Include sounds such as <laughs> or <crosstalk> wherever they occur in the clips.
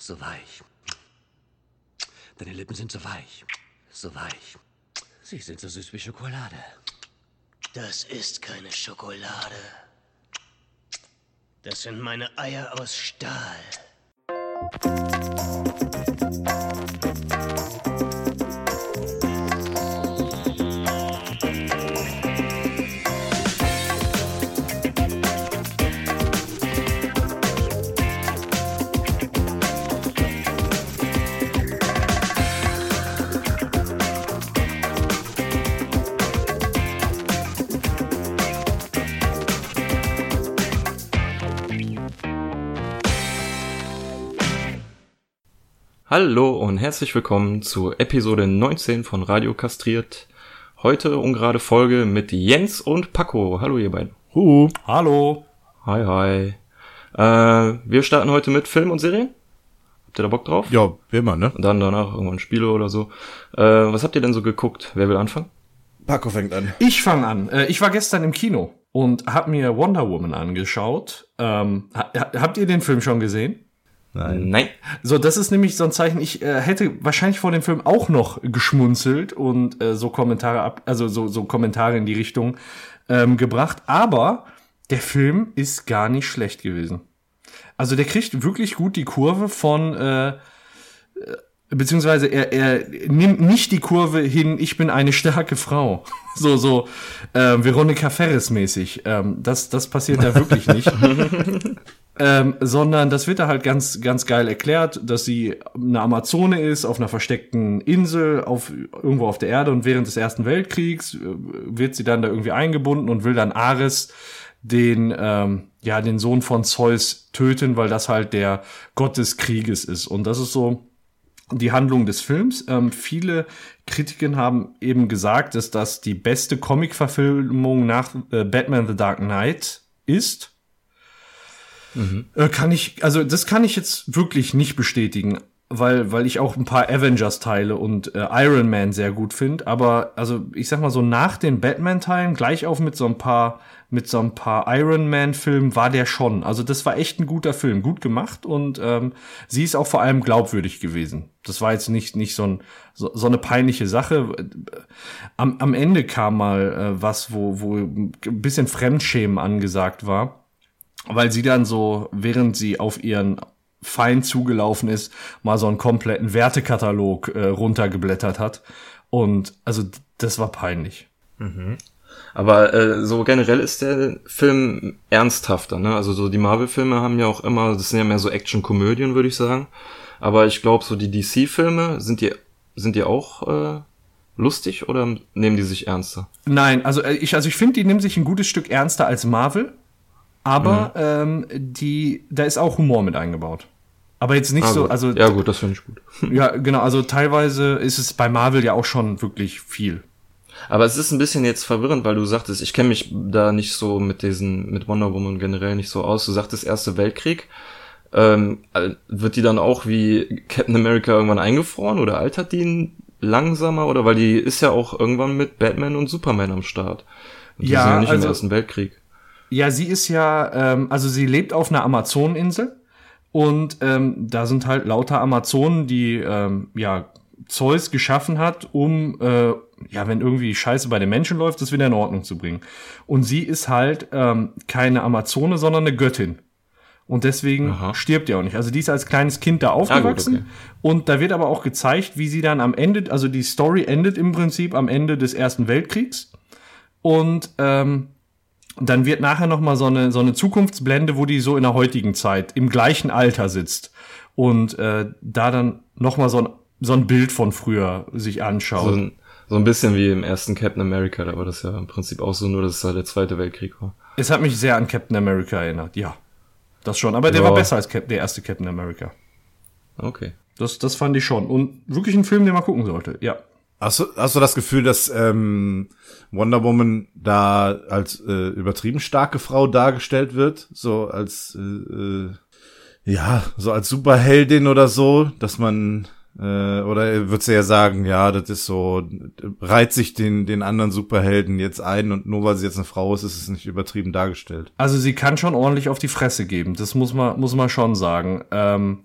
so weich. Deine Lippen sind so weich, so weich. Sie sind so süß wie Schokolade. Das ist keine Schokolade. Das sind meine Eier aus Stahl. Hallo und herzlich willkommen zu Episode 19 von Radio Kastriert. Heute ungerade Folge mit Jens und Paco. Hallo ihr beiden. Huhu. Hallo. Hi, hi. Äh, wir starten heute mit Film und Serien. Habt ihr da Bock drauf? Ja, wie immer, ne? Und dann danach irgendwann Spiele oder so. Äh, was habt ihr denn so geguckt? Wer will anfangen? Paco fängt an. Ich fange an. Äh, ich war gestern im Kino und hab mir Wonder Woman angeschaut. Ähm, ha habt ihr den Film schon gesehen? Nein. Nein. So, das ist nämlich so ein Zeichen. Ich äh, hätte wahrscheinlich vor dem Film auch noch geschmunzelt und äh, so Kommentare ab, also so, so Kommentare in die Richtung ähm, gebracht. Aber der Film ist gar nicht schlecht gewesen. Also der kriegt wirklich gut die Kurve von äh, beziehungsweise er, er nimmt nicht die Kurve hin, ich bin eine starke Frau. <laughs> So, so äh, Veronika Ferris mäßig. Ähm, das, das passiert da wirklich nicht. <laughs> ähm, sondern das wird da halt ganz, ganz geil erklärt, dass sie eine Amazone ist, auf einer versteckten Insel, auf, irgendwo auf der Erde und während des Ersten Weltkriegs äh, wird sie dann da irgendwie eingebunden und will dann Ares den, ähm, ja, den Sohn von Zeus töten, weil das halt der Gott des Krieges ist. Und das ist so, die Handlung des Films. Ähm, viele Kritiken haben eben gesagt, dass das die beste Comic-Verfilmung nach äh, Batman The Dark Knight ist. Mhm. Äh, kann ich, also das kann ich jetzt wirklich nicht bestätigen, weil, weil ich auch ein paar Avengers-Teile und äh, Iron Man sehr gut finde. Aber also ich sag mal so nach den Batman-Teilen gleich auf mit so ein paar mit so ein paar Iron Man-Filmen war der schon. Also das war echt ein guter Film, gut gemacht und ähm, sie ist auch vor allem glaubwürdig gewesen. Das war jetzt nicht nicht so, ein, so, so eine peinliche Sache. Am, am Ende kam mal äh, was, wo wo ein bisschen Fremdschämen angesagt war, weil sie dann so, während sie auf ihren Feind zugelaufen ist, mal so einen kompletten Wertekatalog äh, runtergeblättert hat. Und also das war peinlich. Mhm. Aber äh, so generell ist der Film ernsthafter, ne? Also so die Marvel-Filme haben ja auch immer, das sind ja mehr so Action-Komödien, würde ich sagen. Aber ich glaube, so die DC-Filme, sind die, sind die auch äh, lustig oder nehmen die sich ernster? Nein, also äh, ich, also ich finde, die nehmen sich ein gutes Stück ernster als Marvel. Aber mhm. ähm, die, da ist auch Humor mit eingebaut. Aber jetzt nicht ah, so, also. Ja, gut, das finde ich gut. ja, genau, also teilweise ist es bei Marvel ja auch schon wirklich viel. Aber es ist ein bisschen jetzt verwirrend, weil du sagtest, ich kenne mich da nicht so mit diesen, mit Wonder Woman generell nicht so aus. Du sagtest Erste Weltkrieg. Ähm, wird die dann auch wie Captain America irgendwann eingefroren oder altert die langsamer? Oder weil die ist ja auch irgendwann mit Batman und Superman am Start. Und die ja, sind ja nicht also, im Ersten Weltkrieg. Ja, sie ist ja, ähm, also sie lebt auf einer Amazoneninsel und ähm, da sind halt lauter Amazonen, die ähm, ja Zeus geschaffen hat, um äh, ja, wenn irgendwie Scheiße bei den Menschen läuft, das wieder in Ordnung zu bringen. Und sie ist halt ähm, keine Amazone, sondern eine Göttin. Und deswegen Aha. stirbt die auch nicht. Also die ist als kleines Kind da aufgewachsen. Ah, gut, okay. Und da wird aber auch gezeigt, wie sie dann am Ende, also die Story endet im Prinzip am Ende des Ersten Weltkriegs. Und ähm, dann wird nachher noch mal so eine so eine Zukunftsblende, wo die so in der heutigen Zeit im gleichen Alter sitzt und äh, da dann noch mal so ein so ein Bild von früher sich anschaut. So ein, so ein bisschen wie im ersten Captain America, da war das ja im Prinzip auch so, nur dass es halt der Zweite Weltkrieg war. Es hat mich sehr an Captain America erinnert, ja. Das schon, aber der ja. war besser als Cap der erste Captain America. Okay. Das, das fand ich schon. Und wirklich ein Film, den man gucken sollte, ja. Hast du, hast du das Gefühl, dass ähm, Wonder Woman da als äh, übertrieben starke Frau dargestellt wird? So als äh, äh, ja, so als Superheldin oder so, dass man oder würdest du ja sagen, ja, das ist so, reiht sich den, den anderen Superhelden jetzt ein und nur weil sie jetzt eine Frau ist, ist es nicht übertrieben dargestellt. Also sie kann schon ordentlich auf die Fresse geben, das muss man, muss man schon sagen. Ähm,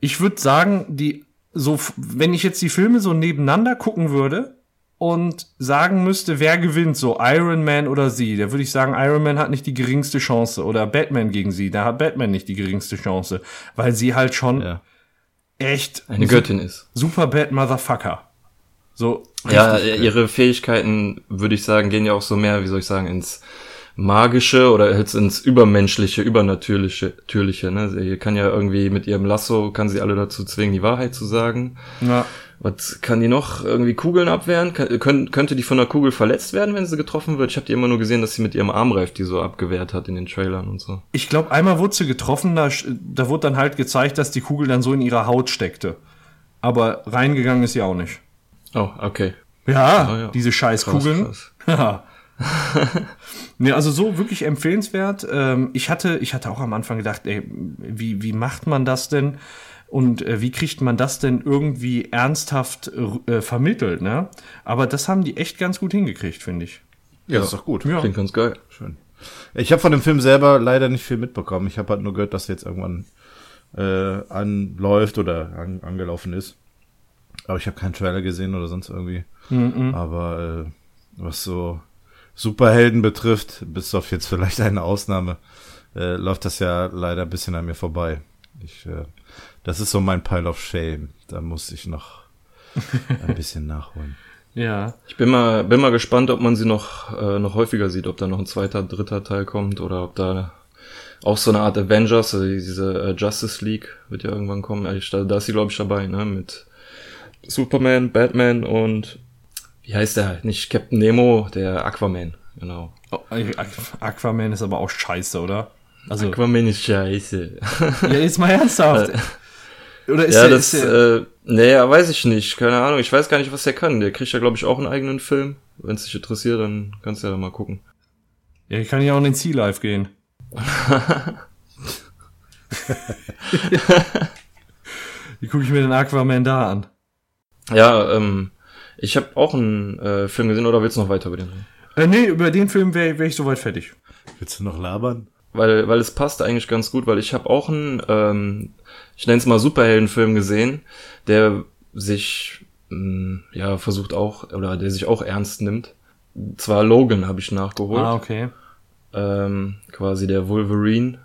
Ich würde sagen, die so, wenn ich jetzt die Filme so nebeneinander gucken würde und sagen müsste, wer gewinnt, so Iron Man oder sie, da würde ich sagen, Iron Man hat nicht die geringste Chance oder Batman gegen sie, da hat Batman nicht die geringste Chance, weil sie halt schon Ja. Echt Eine Göttin ist. super bad Motherfucker. So Ja, ihre Fähigkeiten, würde ich sagen, gehen ja auch so mehr, wie soll ich sagen, ins Magische oder jetzt ins Übermenschliche, Übernatürliche, Natürliche, ne? Sie kann ja irgendwie mit ihrem Lasso, kann sie alle dazu zwingen, die Wahrheit zu sagen. ja. Was kann die noch? Irgendwie Kugeln abwehren? Kann, könnt, könnte die von einer Kugel verletzt werden, wenn sie getroffen wird? Ich habe die immer nur gesehen, dass sie mit ihrem Armreif die so abgewehrt hat in den Trailern und so. Ich glaube, einmal wurde sie getroffen, da, da wurde dann halt gezeigt, dass die Kugel dann so in ihrer Haut steckte. Aber reingegangen ist sie auch nicht. Oh, okay. Ja, Ah, ja. diese Scheißkugeln. Krass, <laughs> Ja. nee, also so wirklich empfehlenswert. Ähm, ich hatte, ich hatte auch am Anfang gedacht, ey, wie, wie macht man das denn? Und äh, wie kriegt man das denn irgendwie ernsthaft äh, vermittelt, ne? Aber das haben die echt ganz gut hingekriegt, finde ich. Ja, das ist doch gut. Ja. Klingt ganz geil. Schön. Ich habe von dem Film selber leider nicht viel mitbekommen. Ich habe halt nur gehört, dass er jetzt irgendwann äh, anläuft oder an, angelaufen ist. Aber ich habe keinen Trailer gesehen oder sonst irgendwie. Aber äh, was so Superhelden betrifft, bis auf jetzt vielleicht eine Ausnahme, äh, läuft das ja leider ein bisschen an mir vorbei. Ich, äh, das ist so mein Pile of Shame. Da muss ich noch ein <laughs> bisschen nachholen. Ja. Ich bin mal, bin mal gespannt, ob man sie noch, äh, noch häufiger sieht, ob da noch ein zweiter, dritter Teil kommt oder ob da auch so eine Art Avengers, also diese äh, Justice League wird ja irgendwann kommen. Da, da ist sie, glaube ich, dabei, ne? Mit Superman, Batman und wie heißt der? Nicht Captain Nemo, der Aquaman, genau. Oh, Aqu- Aquaman ist aber auch scheiße, oder? Also, Aquaman ist scheiße. ja, jetzt mal ernsthaft. <laughs> Oder ist ja, der, das, ist der, äh, naja, weiß ich nicht. Keine Ahnung. Ich weiß gar nicht, was der kann. Der kriegt ja, glaube ich, auch einen eigenen Film. Wenn es dich interessiert, dann kannst du ja mal gucken. ja, ich kann ja auch in den Sea Life gehen. <laughs> Wie gucke ich mir den Aquaman da an? Ja, ähm, ich habe auch einen äh, Film gesehen, oder willst du noch weiter über den reden? Äh, nee, über den Film wäre wär ich soweit fertig. Willst du noch labern? Weil, weil es passt eigentlich ganz gut, weil ich habe auch einen, ähm, ich nenne es mal Superheldenfilm gesehen, der sich, mh, ja, versucht auch, oder der sich auch ernst nimmt. Zwar Logan habe ich nachgeholt. Ah, okay. ähm, quasi der Wolverine.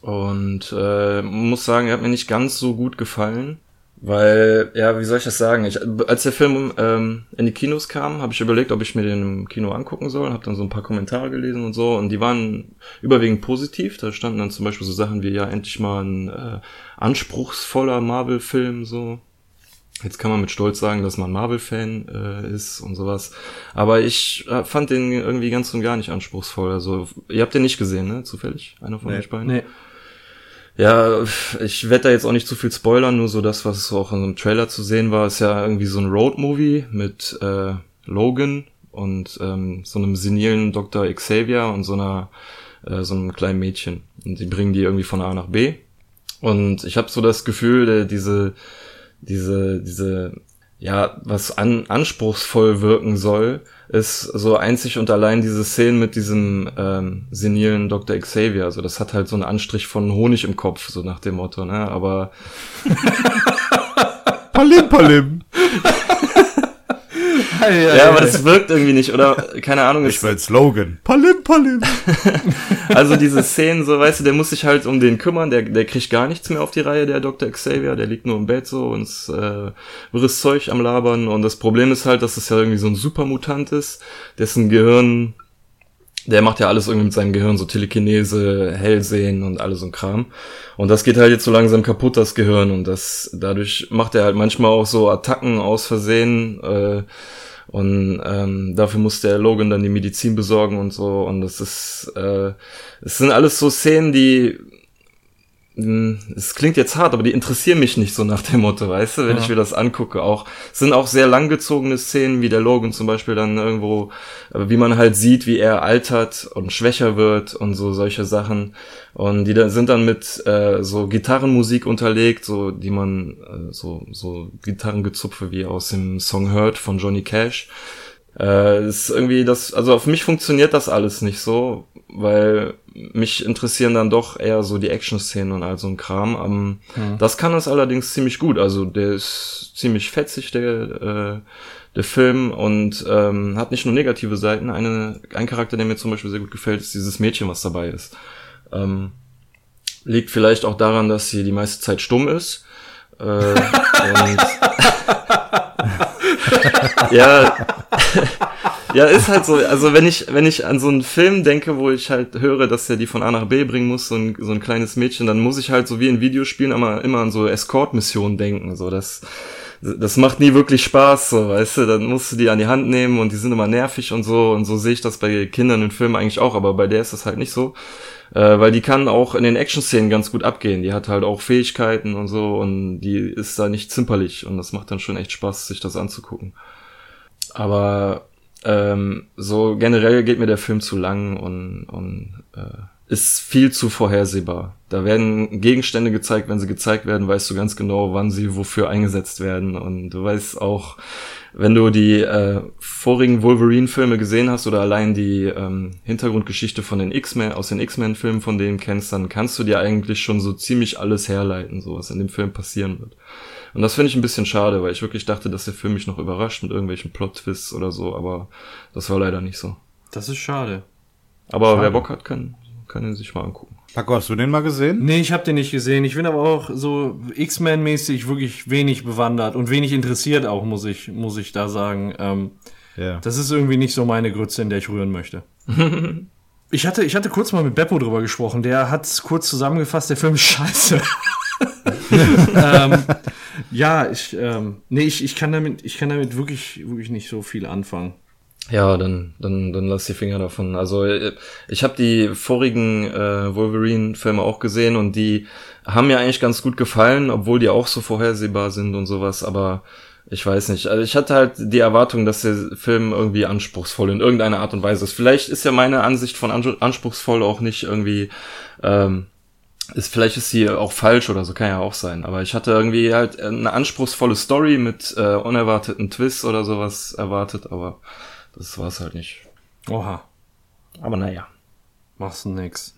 Und äh, muss sagen, er hat mir nicht ganz so gut gefallen, weil, ja, wie soll ich das sagen? Ich, als der Film ähm, in die Kinos kam, habe ich überlegt, ob ich mir den im Kino angucken soll, habe dann so ein paar Kommentare gelesen und so, und die waren überwiegend positiv. Da standen dann zum Beispiel so Sachen wie, ja, endlich mal ein äh, anspruchsvoller Marvel-Film, so. Jetzt kann man mit Stolz sagen, dass man Marvel-Fan äh, ist und sowas. Aber ich äh, fand den irgendwie ganz und gar nicht anspruchsvoll. Also, ihr habt den nicht gesehen, ne? Zufällig? Einer von Nee. euch beiden? Nee. Ja, ich werde da jetzt auch nicht zu viel spoilern, nur so das, was auch in einem Trailer zu sehen war, ist ja irgendwie so ein Road-Movie mit äh, Logan und ähm, so einem senilen Dr. Xavier und so einer äh, so einem kleinen Mädchen. Und die bringen die irgendwie von A nach B. Und ich habe so das Gefühl, der, diese, diese, diese, ja, was an, anspruchsvoll wirken soll, ist so einzig und allein diese Szene mit diesem ähm, senilen Dr. Xavier. Also das hat halt so einen Anstrich von Honig im Kopf, so nach dem Motto, ne? Aber <laughs> Palim, Palim. <laughs> ja, aber das wirkt irgendwie nicht, oder keine Ahnung, Ich will Slogan. Palim, Palim. <laughs> also diese Szenen, so weißt du, der muss sich halt um den kümmern, der, der kriegt gar nichts mehr auf die Reihe, der Dr. Xavier, der liegt nur im Bett so und ist, äh, wirres Zeug am Labern und das Problem ist halt, dass es ja irgendwie so ein Supermutant ist, dessen Gehirn, der macht ja alles irgendwie mit seinem Gehirn, so Telekinese, Hellsehen und alles so ein Kram. Und das geht halt jetzt so langsam kaputt, das Gehirn. Und das, dadurch macht er halt manchmal auch so Attacken aus Versehen, äh, und ähm, dafür muss der Logan dann die Medizin besorgen und so. Und das ist, äh, es sind alles so Szenen, die, es klingt jetzt hart, aber die interessieren mich nicht so nach dem Motto, weißt du, wenn Ja. ich mir das angucke. Auch es sind auch sehr langgezogene Szenen, wie der Logan zum Beispiel dann irgendwo, äh, wie man halt sieht, wie er altert und schwächer wird und so solche Sachen. Und die da sind dann mit äh, so Gitarrenmusik unterlegt, so die man äh, so so Gitarrengezupfe wie aus dem Song Hurt von Johnny Cash. Äh, ist irgendwie das, also auf mich funktioniert das alles nicht so. Weil mich interessieren dann doch eher so die Action-Szenen und all so ein Kram. Um, Das kann es allerdings ziemlich gut. Also der ist ziemlich fetzig, der, äh, der Film, und ähm, hat nicht nur negative Seiten. Eine, ein Charakter, der mir zum Beispiel sehr gut gefällt, ist dieses Mädchen, was dabei ist. Ähm, liegt vielleicht auch daran, dass sie die meiste Zeit stumm ist. Äh, <laughs> und <laughs> ja, ja, ist halt so. Also wenn ich, wenn ich an so einen Film denke, wo ich halt höre, dass er die von A nach B bringen muss, so ein, so ein kleines Mädchen, dann muss ich halt so wie in Videospielen immer, immer an so Escort-Missionen denken. So, das, das macht nie wirklich Spaß, so, weißt du, dann musst du die an die Hand nehmen und die sind immer nervig und so. Und so sehe ich das bei Kindern in Filmen eigentlich auch, aber bei der ist das halt nicht so. Äh, weil die kann auch in den Action-Szenen ganz gut abgehen. Die hat halt auch Fähigkeiten und so und die ist da nicht zimperlich und das macht dann schon echt Spaß, sich das anzugucken. Aber ähm, so generell geht mir der Film zu lang und, und äh, ist viel zu vorhersehbar. Da werden Gegenstände gezeigt, wenn sie gezeigt werden, weißt du ganz genau, wann sie wofür eingesetzt werden. Und du weißt auch, wenn du die äh, vorigen Wolverine-Filme gesehen hast oder allein die ähm, Hintergrundgeschichte von den X-Men, aus den X-Men-Filmen von denen kennst, dann kannst du dir eigentlich schon so ziemlich alles herleiten, so was in dem Film passieren wird. Und das finde ich ein bisschen schade, weil ich wirklich dachte, dass der Film mich noch überrascht mit irgendwelchen Plot-Twists oder so, aber das war leider nicht so. Das ist schade. Aber wer Bock hat, kann, kann ihn sich mal angucken. Paco, hast du den mal gesehen? Nee, ich habe den nicht gesehen. Ich bin aber auch so X-Men-mäßig wirklich wenig bewandert und wenig interessiert auch, muss ich, muss ich da sagen. Ähm, Ja. das ist irgendwie nicht so meine Grütze, in der ich rühren möchte. <laughs> ich, hatte, ich hatte kurz mal mit Beppo drüber gesprochen. Der hat kurz zusammengefasst, der Film ist scheiße. <laughs> ähm, ja, ich, ähm, nee, ich, ich kann damit, ich kann damit wirklich, wirklich nicht so viel anfangen. Ja, dann, dann, dann lass die Finger davon. Also äh, ich habe die vorigen äh, Wolverine-Filme auch gesehen und die haben mir eigentlich ganz gut gefallen, obwohl die auch so vorhersehbar sind und sowas, aber ich weiß nicht. Also ich hatte halt die Erwartung, dass der Film irgendwie anspruchsvoll in irgendeiner Art und Weise ist. Vielleicht ist ja meine Ansicht von anspr- anspruchsvoll auch nicht irgendwie, ähm, ist, vielleicht ist sie auch falsch oder so, kann ja auch sein. Aber ich hatte irgendwie halt eine anspruchsvolle Story mit äh, unerwarteten Twists oder sowas erwartet, aber das war's halt nicht. Oha, Aber naja, machst du nix.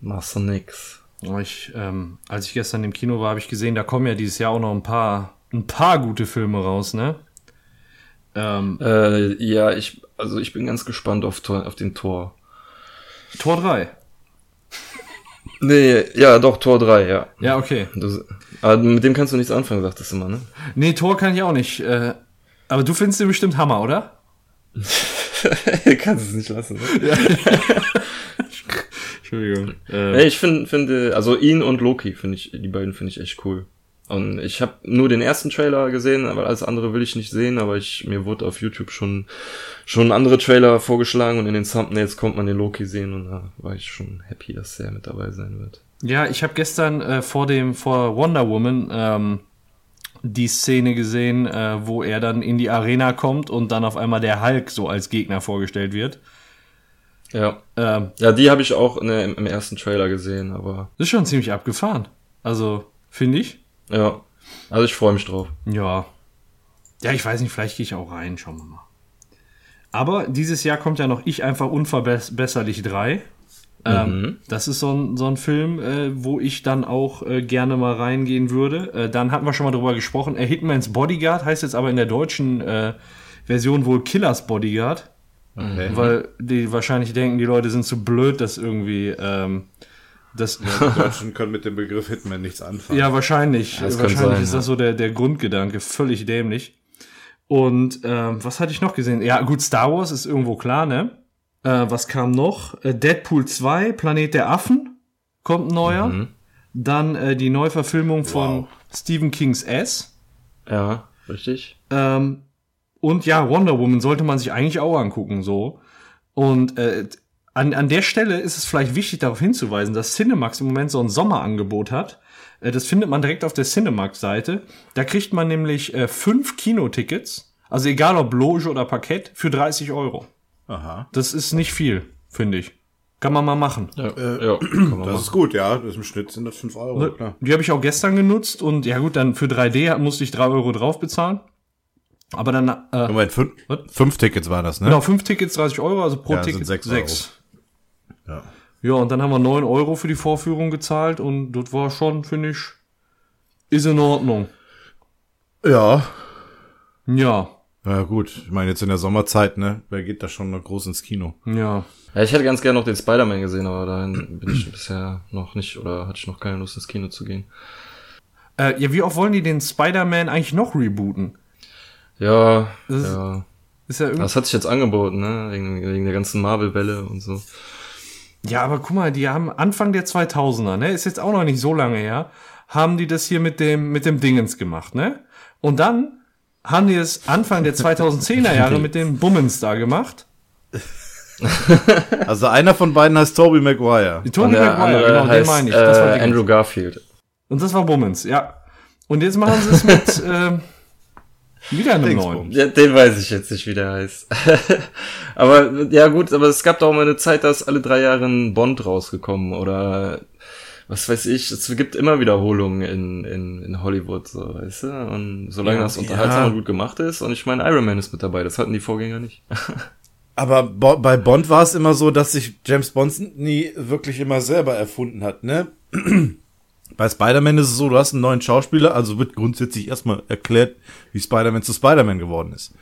machst du nix. Aber Ich, ähm, als ich gestern im Kino war, habe ich gesehen, da kommen ja dieses Jahr auch noch ein paar, ein paar gute Filme raus, ne? Ähm, Äh, ja, ich, also ich bin ganz gespannt auf, Tor, auf den Tor. Tor 3. Nee, ja, doch, Tor 3, ja. Ja, okay. Du, aber mit dem kannst du nichts anfangen, sagtest du immer, ne? Nee, Tor kann ich auch nicht. Äh, aber du findest den bestimmt Hammer, oder? <laughs> kannst es nicht lassen, ne? <laughs> <laughs> Entschuldigung. Nee, ich finde, finde, also ihn und Loki finde ich, die beiden finde ich echt cool. Und ich habe nur den ersten Trailer gesehen, aber alles andere will ich nicht sehen, aber ich, mir wurde auf YouTube schon, schon andere Trailer vorgeschlagen und in den Thumbnails kommt man den Loki sehen und da war ich schon happy, dass er mit dabei sein wird. Ja, ich habe gestern äh, vor dem vor Wonder Woman ähm, die Szene gesehen, äh, wo er dann in die Arena kommt und dann auf einmal der Hulk so als Gegner vorgestellt wird. Ja. Ähm, Ja, die habe ich auch der, im, im ersten Trailer gesehen, aber das ist schon ziemlich abgefahren. Also, finde ich. Ja. Also ich freue mich drauf. Ja. Ja, ich weiß nicht, vielleicht gehe ich auch rein, schauen wir mal. Aber dieses Jahr kommt ja noch Ich einfach unverbesserlich 3. Ähm, das ist so ein, so ein Film, äh, wo ich dann auch äh, gerne mal reingehen würde. Äh, dann hatten wir schon mal drüber gesprochen. Äh, Hitman's Bodyguard heißt jetzt aber in der deutschen äh, Version wohl Killers Bodyguard. Okay. Weil die wahrscheinlich denken, die Leute sind zu blöd, dass irgendwie ähm, das, Die Deutschen können mit dem Begriff Hitman nichts anfangen. ja, wahrscheinlich. das kann wahrscheinlich sein, ist ja. das so der, der Grundgedanke. Völlig dämlich. Und ähm, was hatte ich noch gesehen? Ja, gut, Star Wars ist irgendwo klar, ne? Äh, was kam noch? Äh, Deadpool 2, Planet der Affen, kommt neuer. Mhm. Dann äh, die Neuverfilmung von Wow. Stephen Kings S. Ja, richtig. Ähm, und ja, Wonder Woman sollte man sich eigentlich auch angucken, so. Und äh, an, an der Stelle ist es vielleicht wichtig, darauf hinzuweisen, dass Cinemax im Moment so ein Sommerangebot hat. Äh, das findet man direkt auf der Cinemax-Seite. Da kriegt man nämlich äh, fünf Kinotickets, also egal ob Loge oder Parkett, für 30 Euro. Aha. Das ist nicht viel, finde ich. Kann man mal machen. Ja, ja kann man Das machen. ist gut, ja. Das Im Schnitt sind das 5 Euro, klar. Die habe ich auch gestern genutzt und ja gut, dann für 3D musste ich 3 Euro drauf bezahlen. Aber dann, äh, Moment, fünf, fünf Tickets war das, ne? genau, fünf Tickets 30 Euro, also pro Ja, Ticket sechs sechs. Ja. Ja, und dann haben wir 9 Euro für die Vorführung gezahlt und das war schon, finde ich, ist in Ordnung. Ja. Ja, Ja, gut. Ich meine, jetzt in der Sommerzeit, ne? Wer geht da schon noch groß ins Kino? ja. Ja, ich hätte ganz gerne noch den Spider-Man gesehen, aber dahin bin ich bisher noch nicht oder hatte ich noch keine Lust ins Kino zu gehen. Äh, ja, wie oft wollen die den Spider-Man eigentlich noch rebooten? Ja, Das ist- ja. Ist ja irgendwie. Das hat sich jetzt angeboten, ne? Wegen, wegen der ganzen Marvel-Welle und so. Ja, aber guck mal, die haben Anfang der 2000er, ne, ist jetzt auch noch nicht so lange her, haben die das hier mit dem, mit dem Dingens gemacht, ne? Und dann haben die es Anfang der 2010er Jahre mit dem Bummens da gemacht. <laughs> Also einer von beiden heißt Tobey Maguire. Die der Maguire, genau, den heißt meine ich. Das war äh. Andrew Garfield. Und das war Bummens, ja. Und jetzt machen sie es mit, <laughs> ähm, wieder Dingsbums. neuen. Ja, den weiß ich jetzt nicht, wie der heißt. <laughs> aber ja gut, aber es gab doch auch mal eine Zeit, da ist alle drei Jahre ein Bond rausgekommen oder was weiß ich. Es gibt immer Wiederholungen in, in, in Hollywood, so, weißt du? Und solange Ja, das unterhaltsam ja. und gut gemacht ist, und ich meine, Iron Man ist mit dabei, das hatten die Vorgänger nicht. <laughs> Aber Bo bei Bond war es immer so, dass sich James Bond nie wirklich immer selber erfunden hat, ne? <clears throat> Bei Spider-Man ist es so, du hast einen neuen Schauspieler, also wird grundsätzlich erstmal erklärt, wie Spider-Man zu Spider-Man geworden ist.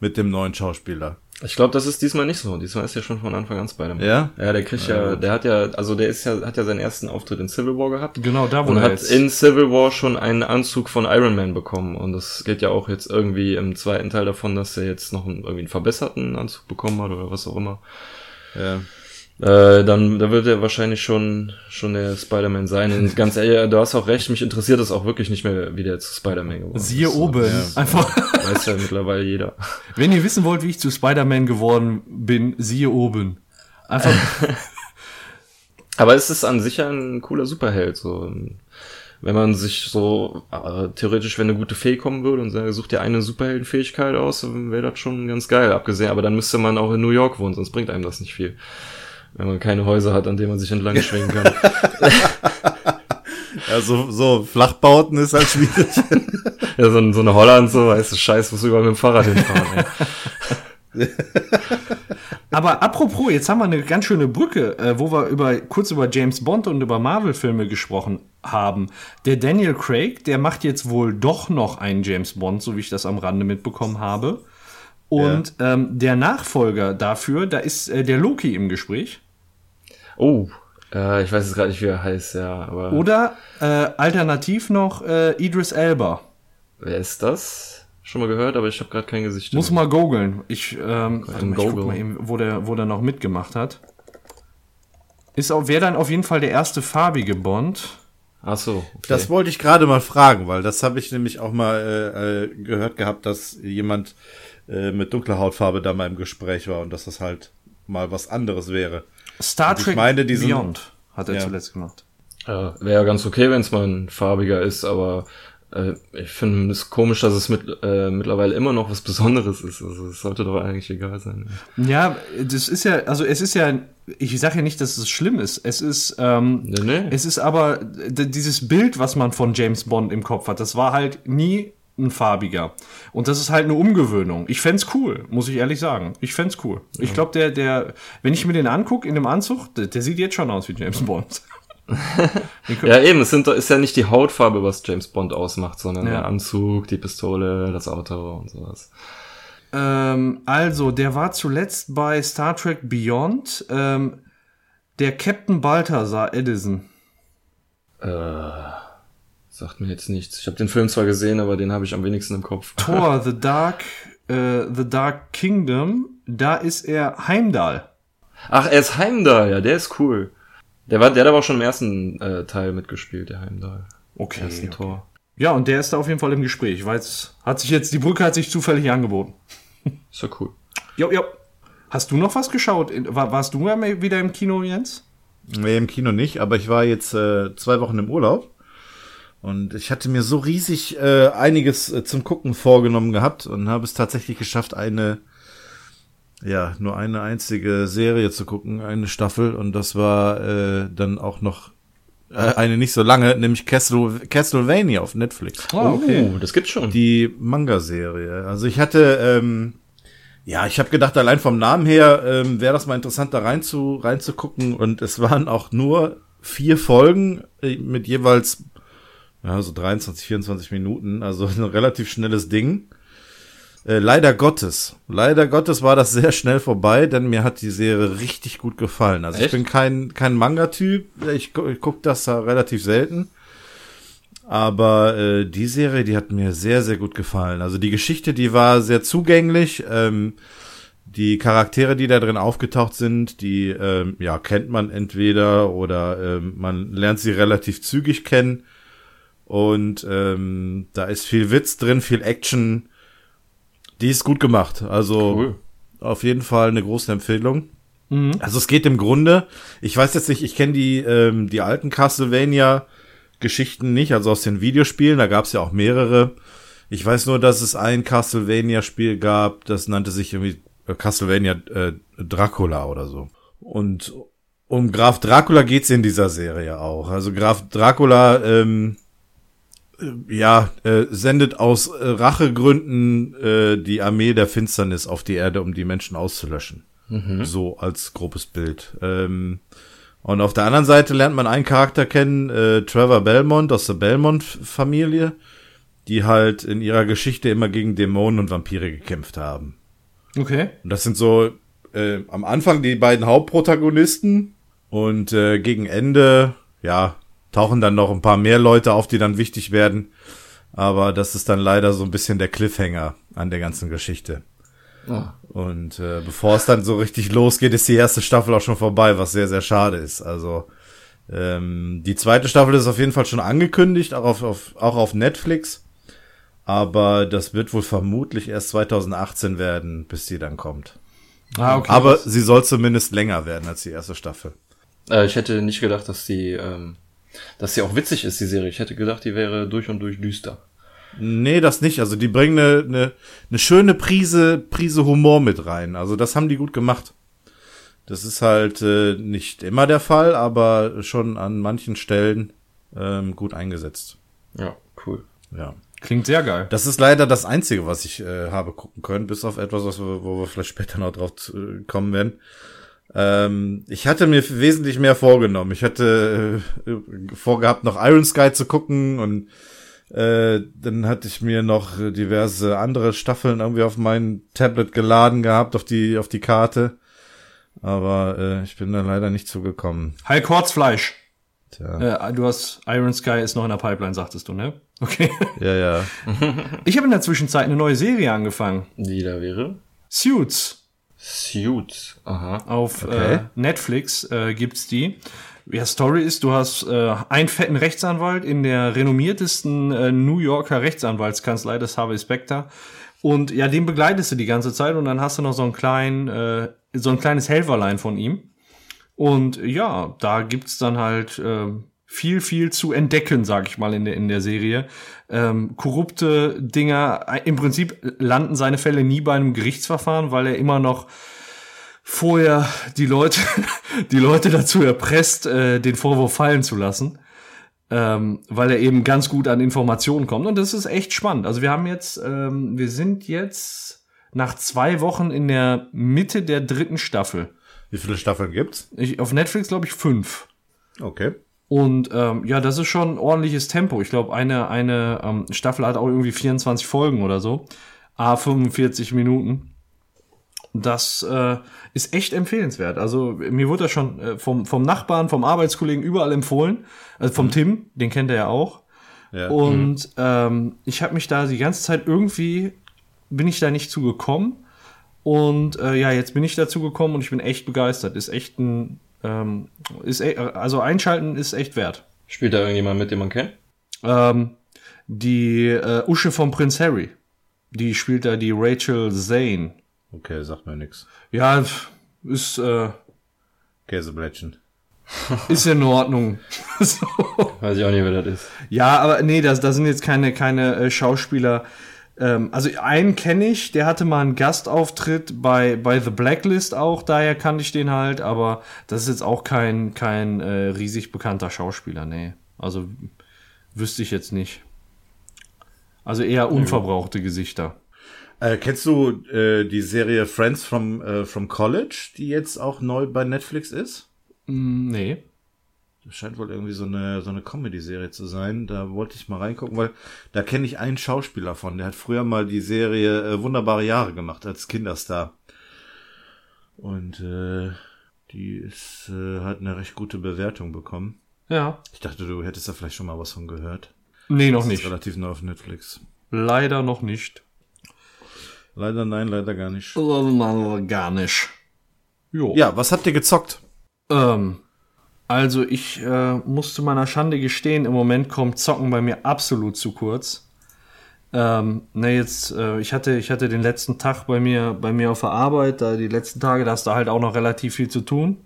Mit dem neuen Schauspieler. Ich glaube, das ist diesmal nicht so. Diesmal ist ja schon von Anfang an Spider-Man. Ja? Ja, der kriegt ja, der hat ja, also der ist ja, hat ja seinen ersten Auftritt in Civil War gehabt. Genau, da wo und er hat jetzt. in Civil War schon einen Anzug von Iron Man bekommen. Und das geht ja auch jetzt irgendwie im zweiten Teil davon, dass er jetzt noch einen, irgendwie einen verbesserten Anzug bekommen hat oder was auch immer. Ja. Äh, dann, da wird er wahrscheinlich schon, schon der Spider-Man sein. Und ganz ehrlich, du hast auch recht, mich interessiert das auch wirklich nicht mehr, wie der zu Spider-Man geworden ist. Siehe oben. <laughs> Einfach. Weiß ja mittlerweile jeder. Wenn ihr wissen wollt, wie ich zu Spider-Man geworden bin, siehe oben. Einfach. <laughs> Aber es ist an sich ja ein cooler Superheld, so. Wenn man sich so, äh, theoretisch, wenn eine gute Fee kommen würde und sagt, sucht dir eine Superheldenfähigkeit aus, dann wäre das schon ganz geil, abgesehen. Aber dann müsste man auch in New York wohnen, sonst bringt einem das nicht viel. Wenn man keine Häuser hat, an denen man sich entlang <laughs> schwingen kann. Ja, so, so Flachbauten ist halt schwierig. <laughs> ja, so, so eine Holland, so, weißt du, scheiß, muss überall mit dem Fahrrad hinfahren, ey. <laughs> Aber apropos, jetzt haben wir eine ganz schöne Brücke, äh, wo wir über, kurz über James Bond und über Marvel-Filme gesprochen haben. Der Daniel Craig, der macht jetzt wohl doch noch einen James Bond, so wie ich das am Rande mitbekommen habe. Und ähm, der Nachfolger dafür, da ist äh, der Loki im Gespräch. Oh, äh, ich weiß jetzt gerade nicht, wie er heißt, ja, aber Oder äh, alternativ noch äh, Idris Elba. wer ist das? Schon mal gehört, aber ich habe gerade kein Gesicht. Muss mal googeln. Ich, ähm, warte mal, ich guck mal eben, wo der, wo der noch mitgemacht hat. Ist auch, wäre dann auf jeden Fall der erste farbige Bond. Ach so, okay. Das wollte ich gerade mal fragen, weil das habe ich nämlich auch mal äh, äh, gehört gehabt, dass jemand äh, mit dunkler Hautfarbe da mal im Gespräch war und dass das halt mal was anderes wäre. Star Und ich Trek meine, diesen- Beyond hat er Ja. zuletzt gemacht. Ja, wäre ja ganz okay, wenn es mal ein farbiger ist, aber äh, ich finde es komisch, dass es mit, äh, mittlerweile immer noch was Besonderes ist. Also es sollte doch eigentlich egal sein. Ja, das ist ja, also es ist ja, ich sage ja nicht, dass es schlimm ist. Es ist, ähm, Nee, nee. es ist aber dieses Bild, was man von James Bond im Kopf hat, das war halt nie ein farbiger. Und das ist halt eine Umgewöhnung. Ich fänd's cool, muss ich ehrlich sagen. Ich fänd's cool. Ich glaube, der, der, wenn ich mir den anguck in dem Anzug, der, der sieht jetzt schon aus wie James Bond. <laughs> Ja, eben, es sind, ist ja nicht die Hautfarbe, was James Bond ausmacht, sondern Ja. der Anzug, die Pistole, das Auto und sowas. Ähm, also, der war zuletzt bei Star Trek Beyond. Ähm, der Captain Balthasar Edison. Sagt mir jetzt nichts. Ich habe den Film zwar gesehen, aber den habe ich am wenigsten im Kopf. Thor, <laughs> The Dark, äh, The Dark Kingdom. Da ist er Heimdall. Ach, er ist Heimdall, ja, der ist cool. Der war, der hat aber auch schon im ersten äh, Teil mitgespielt, der Heimdall. Okay. Ersten Tor. Ja, und der ist da auf jeden Fall im Gespräch. Weil es hat sich jetzt, die Brücke hat sich zufällig angeboten. <laughs> Ist ja cool. Jo, jo. Hast du noch was geschaut? War, warst du wieder im Kino, Jens? Nee, im Kino nicht, aber ich war jetzt äh, zwei Wochen im Urlaub und ich hatte mir so riesig äh, einiges äh, zum Gucken vorgenommen gehabt und habe es tatsächlich geschafft, eine, ja, nur eine einzige Serie zu gucken, eine Staffel und das war äh, dann auch noch äh, eine nicht so lange, nämlich Castle, Castlevania auf Netflix. Ah, Oh, das gibt's schon. Die Manga-Serie. Also ich hatte ähm, Ja, ich habe gedacht, allein vom Namen her ähm, wäre das mal interessant, da rein zu, reinzugucken. Und es waren auch nur vier Folgen äh, mit jeweils ja, so 23, 24 Minuten. Also <laughs> ein relativ schnelles Ding. Äh, leider Gottes. Leider Gottes war das sehr schnell vorbei, denn mir hat die Serie richtig gut gefallen. Also ich Echt? bin kein, kein Manga-Typ. Ich, gu- ich gucke das da relativ selten. Aber äh, die Serie, die hat mir sehr, sehr gut gefallen. Also die Geschichte, die war sehr zugänglich. Ähm, die Charaktere, die da drin aufgetaucht sind, die ähm, ja kennt man entweder oder ähm, man lernt sie relativ zügig kennen. Und ähm, da ist viel Witz drin, viel Action. Die ist gut gemacht. Also Cool. auf jeden Fall eine große Empfehlung. Also es geht im Grunde, ich weiß jetzt nicht, ich kenne die, ähm, die alten Castlevania-Geschichten nicht, also aus den Videospielen, da gab es ja auch mehrere. Ich weiß nur, dass es ein Castlevania-Spiel gab, das nannte sich irgendwie äh, Castlevania äh, Dracula oder so. Und um Graf Dracula geht's in dieser Serie auch. Also Graf Dracula, ähm, äh, ja, äh, sendet aus äh, Rachegründen äh, die Armee der Finsternis auf die Erde, um die Menschen auszulöschen. So als grobes Bild. Ähm, und auf der anderen Seite lernt man einen Charakter kennen, äh, Trevor Belmont aus der Belmont-Familie, die halt in ihrer Geschichte immer gegen Dämonen und Vampire gekämpft haben. Okay. Und das sind so äh, am Anfang die beiden Hauptprotagonisten und äh, gegen Ende, ja, tauchen dann noch ein paar mehr Leute auf, die dann wichtig werden. Aber das ist dann leider so ein bisschen der Cliffhanger an der ganzen Geschichte. Ah. Und äh, bevor es dann so richtig losgeht, ist die erste Staffel auch schon vorbei, was sehr, sehr schade ist. Also ähm, die zweite Staffel ist auf jeden Fall schon angekündigt, auch auf, auf, auch auf Netflix. Aber das wird wohl vermutlich erst 2018 werden, bis die dann kommt. Ah, okay. Aber sie soll zumindest länger werden als die erste Staffel. Äh, ich hätte nicht gedacht, dass die, ähm, dass sie auch witzig ist, die Serie. Ich hätte gedacht, die wäre durch und durch düster. Nee, das nicht. Also die bringen eine, eine, eine schöne Prise, Prise Humor mit rein. Also das haben die gut gemacht. Das ist halt äh, nicht immer der Fall, aber schon an manchen Stellen ähm, gut eingesetzt. Ja, cool. Ja. Klingt sehr geil. Das ist leider das Einzige, was ich äh, habe gucken können, bis auf etwas, was wir, wo wir vielleicht später noch drauf äh, kommen werden. Ähm, ich hatte mir wesentlich mehr vorgenommen. Ich hatte äh, vorgehabt, noch Iron Sky zu gucken und äh, dann hatte ich mir noch diverse andere Staffeln irgendwie auf mein Tablet geladen gehabt, auf die, auf die Karte. Aber äh, ich bin da leider nicht zugekommen. Hulk Horzfleisch. Tja. Äh, du hast Iron Sky ist noch in der Pipeline, sagtest du, ne? <laughs> Okay. Ja, ja. Ich habe in der Zwischenzeit eine neue Serie angefangen. Die da wäre? Suits. Suits. Aha. Auf Okay. äh, Netflix äh, gibt's die. Ja, Story ist, du hast äh, einen fetten Rechtsanwalt in der renommiertesten äh, New Yorker Rechtsanwaltskanzlei des Harvey Specter. Und ja, den begleitest du die ganze Zeit und dann hast du noch so einen kleinen, äh, so ein kleines Helferlein von ihm. Und ja, da gibt's dann halt äh, viel, viel zu entdecken, sag ich mal, in der, in der Serie. Ähm, korrupte Dinger, äh, im Prinzip landen seine Fälle nie bei einem Gerichtsverfahren, weil er immer noch vorher die Leute, <laughs> die Leute dazu erpresst, äh, den Vorwurf fallen zu lassen. Ähm, weil er eben ganz gut an Informationen kommt. Und das ist echt spannend. Also wir haben jetzt, ähm, wir sind jetzt nach zwei Wochen in der Mitte der dritten Staffel. Wie viele Staffeln gibt's? Ich, auf Netflix glaube ich fünf. Okay. Und ähm, ja, das ist schon ein ordentliches Tempo. Ich glaube, eine, eine ähm, Staffel hat auch irgendwie 24 Folgen oder so. A 45 Minuten. Das äh, ist echt empfehlenswert. Also mir wurde das schon äh, vom, vom Nachbarn, vom Arbeitskollegen überall empfohlen. Also vom Tim, den kennt er ja auch. Ja. Und ähm, ich habe mich da die ganze Zeit irgendwie, bin ich da nicht zugekommen. Und äh, ja, jetzt bin ich dazu gekommen und ich bin echt begeistert. Ist echt ein, ähm, ist e also einschalten ist echt wert. Spielt da irgendjemand mit, den man kennt? Ähm, die äh, Usche vom Prinz Harry, die spielt da die Rachel Zane. Okay, sagt mir nix. Ja, ist, äh, Käseblättchen. <laughs> ist in Ordnung. so. Weiß ich auch nicht, wer das ist. Ja, aber nee, das, da sind jetzt keine, keine äh, Schauspieler. Ähm, also einen kenne ich, der hatte mal einen Gastauftritt bei, bei The Blacklist auch, daher kannte ich den halt, aber das ist jetzt auch kein, kein äh, riesig bekannter Schauspieler, nee. Also wüsste ich jetzt nicht. Also eher unverbrauchte Gesichter. Äh, kennst du äh, die Serie Friends from, äh, from College, die jetzt auch neu bei Netflix ist? Mm, nee. Das scheint wohl irgendwie so eine, so eine Comedy-Serie zu sein. Da wollte ich mal reingucken, weil da kenne ich einen Schauspieler von. Der hat früher mal die Serie äh, Wunderbare Jahre gemacht als Kinderstar. Und äh, die ist, äh, hat eine recht gute Bewertung bekommen. Ja. Ich dachte, du hättest da vielleicht schon mal was von gehört. Nee, noch Das ist nicht. relativ neu auf Netflix. Leider noch nicht. Leider nein, leider gar nicht. Gar nicht. Jo. Ja, was habt ihr gezockt? Ähm, also ich äh, muss zu meiner Schande gestehen, im Moment kommt Zocken bei mir absolut zu kurz. Ähm, ne, jetzt, äh, ich hatte, ich hatte den letzten Tag bei mir, bei mir auf der Arbeit, da die letzten Tage, da hast du halt auch noch relativ viel zu tun.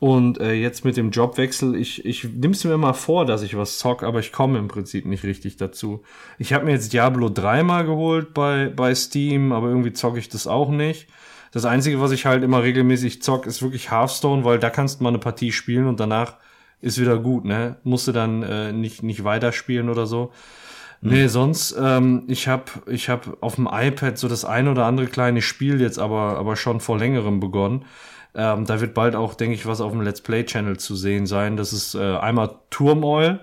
Und äh, jetzt mit dem Jobwechsel, ich, ich nimm's mir mal vor, dass ich was zock, aber ich komme im Prinzip nicht richtig dazu. Ich habe mir jetzt Diablo 3 mal geholt bei, bei Steam, aber irgendwie zocke ich das auch nicht. Das Einzige, was ich halt immer regelmäßig zock, ist wirklich Hearthstone, weil da kannst du mal eine Partie spielen und danach ist wieder gut, ne? Musst du dann äh, nicht, nicht weiterspielen oder so. Nee, sonst, ähm, ich hab ich hab auf dem iPad so das ein oder andere kleine Spiel jetzt aber, aber schon vor längerem begonnen. Ähm, da wird bald auch, denke ich, was auf dem Let's Play Channel zu sehen sein. Das ist äh, einmal Turmoil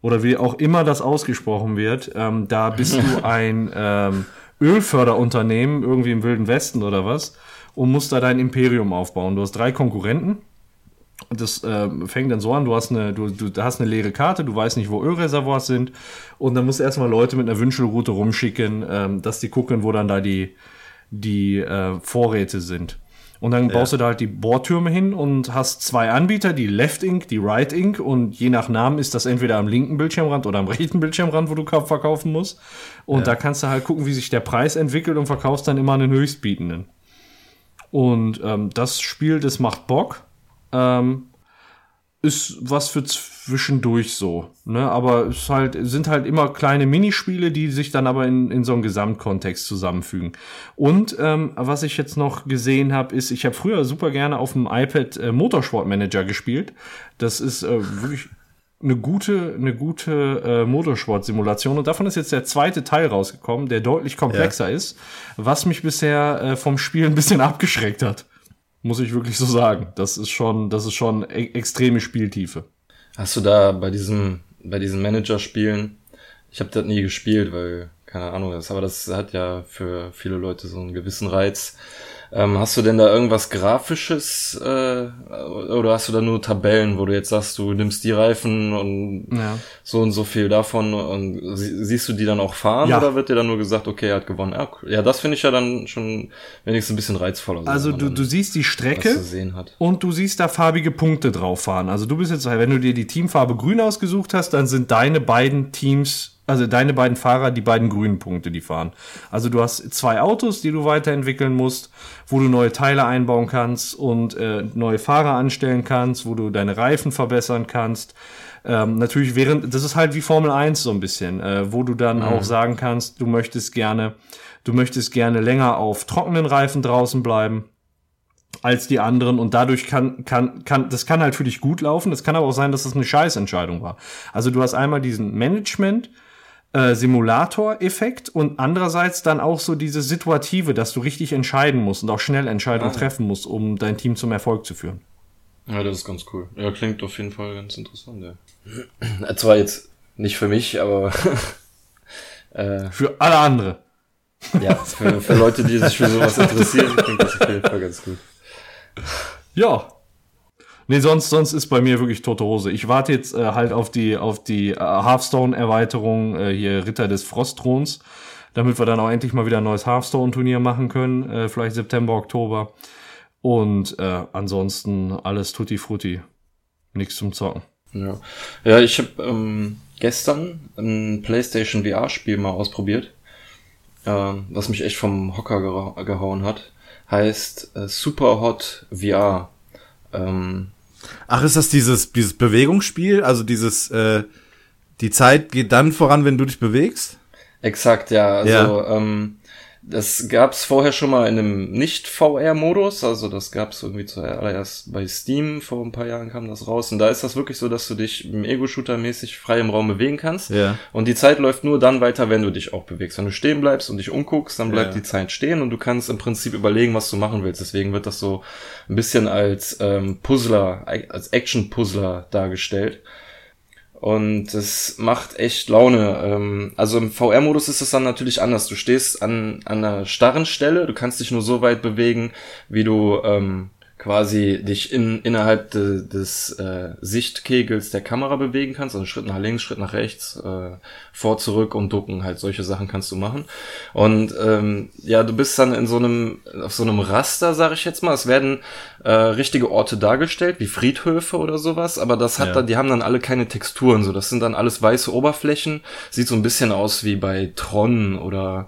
oder wie auch immer das ausgesprochen wird. Ähm, da bist <laughs> du ein ähm, Ölförderunternehmen irgendwie im Wilden Westen oder was und musst da dein Imperium aufbauen. Du hast drei Konkurrenten. Das äh, fängt dann so an, du hast, eine, du, du hast eine leere Karte, du weißt nicht, wo Ölreservoirs sind und dann musst du erstmal Leute mit einer Wünschelroute rumschicken, ähm, dass die gucken, wo dann da die, die äh, Vorräte sind. Und dann baust du da halt die Bohrtürme hin und hast zwei Anbieter, die Left Inc., die Right Inc. Und je nach Namen ist das entweder am linken Bildschirmrand oder am <laughs> rechten Bildschirmrand, wo du kau- verkaufen musst. Und da kannst du halt gucken, wie sich der Preis entwickelt und verkaufst dann immer einen Höchstbietenden. Und ähm, das Spiel, das macht Bock. Ähm, ist was für zwischendurch so, ne? Aber es halt, sind halt immer kleine Minispiele, die sich dann aber in, in so einem Gesamtkontext zusammenfügen. Und ähm, was ich jetzt noch gesehen habe, ist, ich habe früher super gerne auf dem iPad äh, Motorsportmanager gespielt. Das ist äh, wirklich eine gute, eine gute äh, Motorsport-Simulation und davon ist jetzt der zweite Teil rausgekommen, der deutlich komplexer ist, was mich bisher äh, vom Spiel ein bisschen <laughs> abgeschreckt hat. Muss ich wirklich so sagen. Das ist schon, das ist schon e extreme Spieltiefe. Hast du da bei diesem, bei diesen Manager-Spielen, ich habe das nie gespielt, weil, keine Ahnung, das, aber das hat ja für viele Leute so einen gewissen Reiz. Ähm, hast du denn da irgendwas Grafisches äh, oder hast du da nur Tabellen, wo du jetzt sagst, du nimmst die Reifen und Ja. so und so viel davon und sie- siehst du die dann auch fahren Ja. oder wird dir dann nur gesagt, okay, er hat gewonnen? Ja, cool. Ja, das finde ich ja dann schon wenigstens ein bisschen reizvoller. so, Also du, du siehst die Strecke und du siehst da farbige Punkte drauf fahren. Also du bist jetzt, wenn du dir die Teamfarbe grün ausgesucht hast, dann sind deine beiden Teams, also deine beiden Fahrer die beiden grünen Punkte, die fahren. Also du hast zwei Autos, die du weiterentwickeln musst, wo du neue Teile einbauen kannst und äh, neue Fahrer anstellen kannst, wo du deine Reifen verbessern kannst. Ähm, natürlich während, das ist halt wie Formel 1 so ein bisschen, äh, wo du dann auch sagen kannst, du möchtest gerne, du möchtest gerne länger auf trockenen Reifen draußen bleiben als die anderen und dadurch kann, kann, kann, das kann halt für dich gut laufen. Es kann aber auch sein, dass das eine Scheißentscheidung war. Also du hast einmal diesen Management, äh, Simulator-Effekt und andererseits dann auch so diese Situative, dass du richtig entscheiden musst und auch schnell Entscheidungen treffen musst, um dein Team zum Erfolg zu führen. Ja, das ist ganz cool. Ja, klingt auf jeden Fall ganz interessant, ja. Äh, Zwar jetzt nicht für mich, aber <laughs> äh, Für alle andere. ja, für, für Leute, die sich für sowas <laughs> interessieren, klingt das auf jeden Fall ganz gut. Ja. Nee, sonst, sonst ist bei mir wirklich tote Hose. Ich warte jetzt äh, halt auf die, auf die äh, Hearthstone-Erweiterung, äh, hier Ritter des Frostthrons, damit wir dann auch endlich mal wieder ein neues Hearthstone-Turnier machen können, äh, vielleicht September, Oktober. Und äh, ansonsten alles tutti frutti. Nichts zum Zocken. Ja, ja ich habe ähm, gestern ein PlayStation VR-Spiel mal ausprobiert, ähm, was mich echt vom Hocker geha gehauen hat. Heißt äh, Super Hot VR. Ähm, Ach, ist das dieses, dieses Bewegungsspiel? Also dieses, äh, die Zeit geht dann voran, wenn du dich bewegst? Exakt, ja. Also Ja. Ähm, Das gab's vorher schon mal in einem Nicht-VR-Modus, also das gab's irgendwie zuallererst bei Steam, vor ein paar Jahren kam das raus. Und da ist das wirklich so, dass du dich im Ego-Shooter-mäßig frei im Raum bewegen kannst. Ja. Und die Zeit läuft nur dann weiter, wenn du dich auch bewegst. Wenn du stehen bleibst und dich umguckst, dann bleibt Ja. die Zeit stehen und du kannst im Prinzip überlegen, was du machen willst. Deswegen wird das so ein bisschen als ähm, Puzzler, als Action-Puzzler dargestellt. Und es macht echt Laune. Ähm, Also im VR-Modus ist es dann natürlich anders. Du stehst an, an einer starren Stelle, du kannst dich nur so weit bewegen, wie du ähm, quasi dich in, innerhalb de, des äh, Sichtkegels der Kamera bewegen kannst. Also Schritt nach links, Schritt nach rechts, äh, vor, zurück und ducken. Halt solche Sachen kannst du machen. Und ähm, ja, du bist dann in so einem, auf so einem Raster, sag ich jetzt mal. Es werden äh, richtige Orte dargestellt, wie Friedhöfe oder sowas, aber das hat Ja. dann, die haben dann alle keine Texturen, so das sind dann alles weiße Oberflächen, sieht so ein bisschen aus wie bei Tron oder